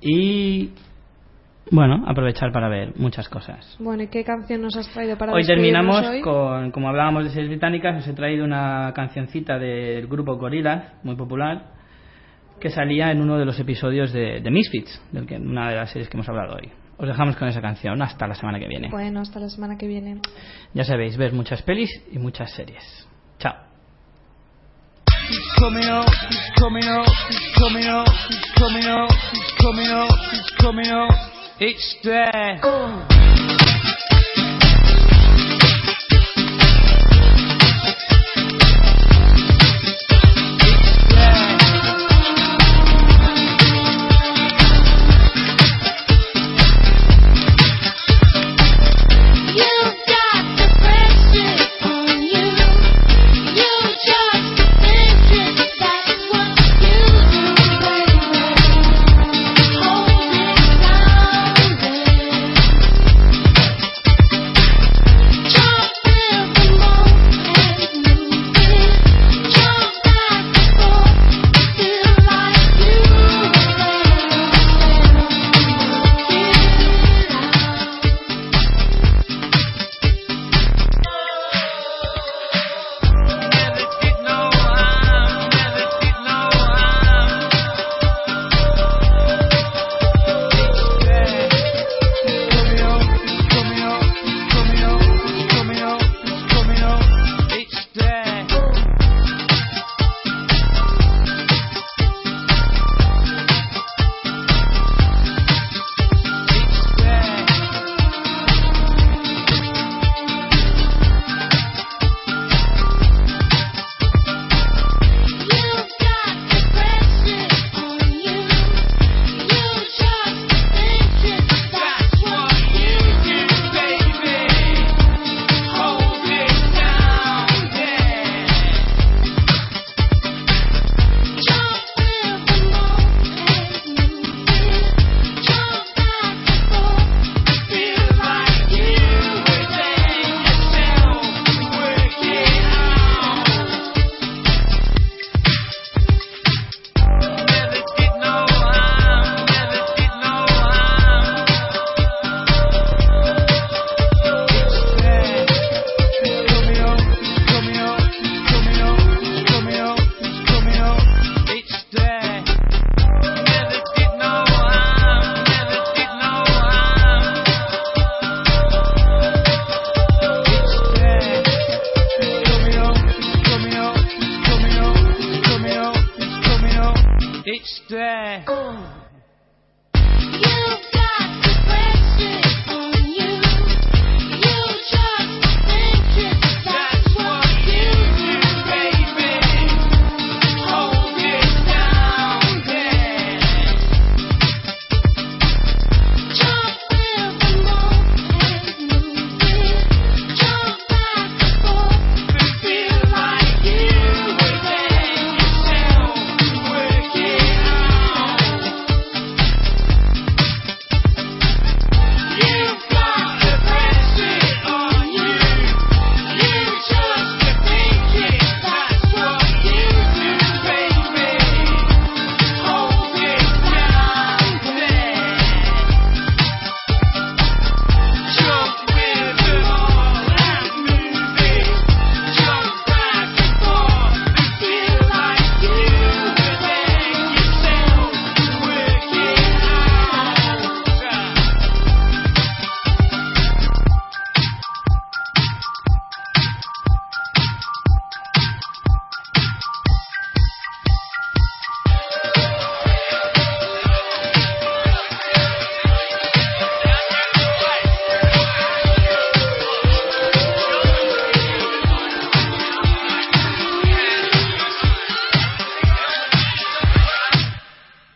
y bueno, aprovechar para ver muchas cosas. Bueno, ¿y qué canción nos has traído para Hoy terminamos hoy? con, como hablábamos de series británicas, os he traído una cancioncita del grupo Gorillaz, muy popular, que salía en uno de los episodios de, de Misfits, del que, una de las series que hemos hablado hoy. Os dejamos con esa canción, hasta la semana que viene. Bueno, hasta la semana que viene. Ya sabéis, ver muchas pelis y muchas series. Chao. coming up, he's coming up, he's coming up, he's coming up, he's coming up, he's coming up. It's there.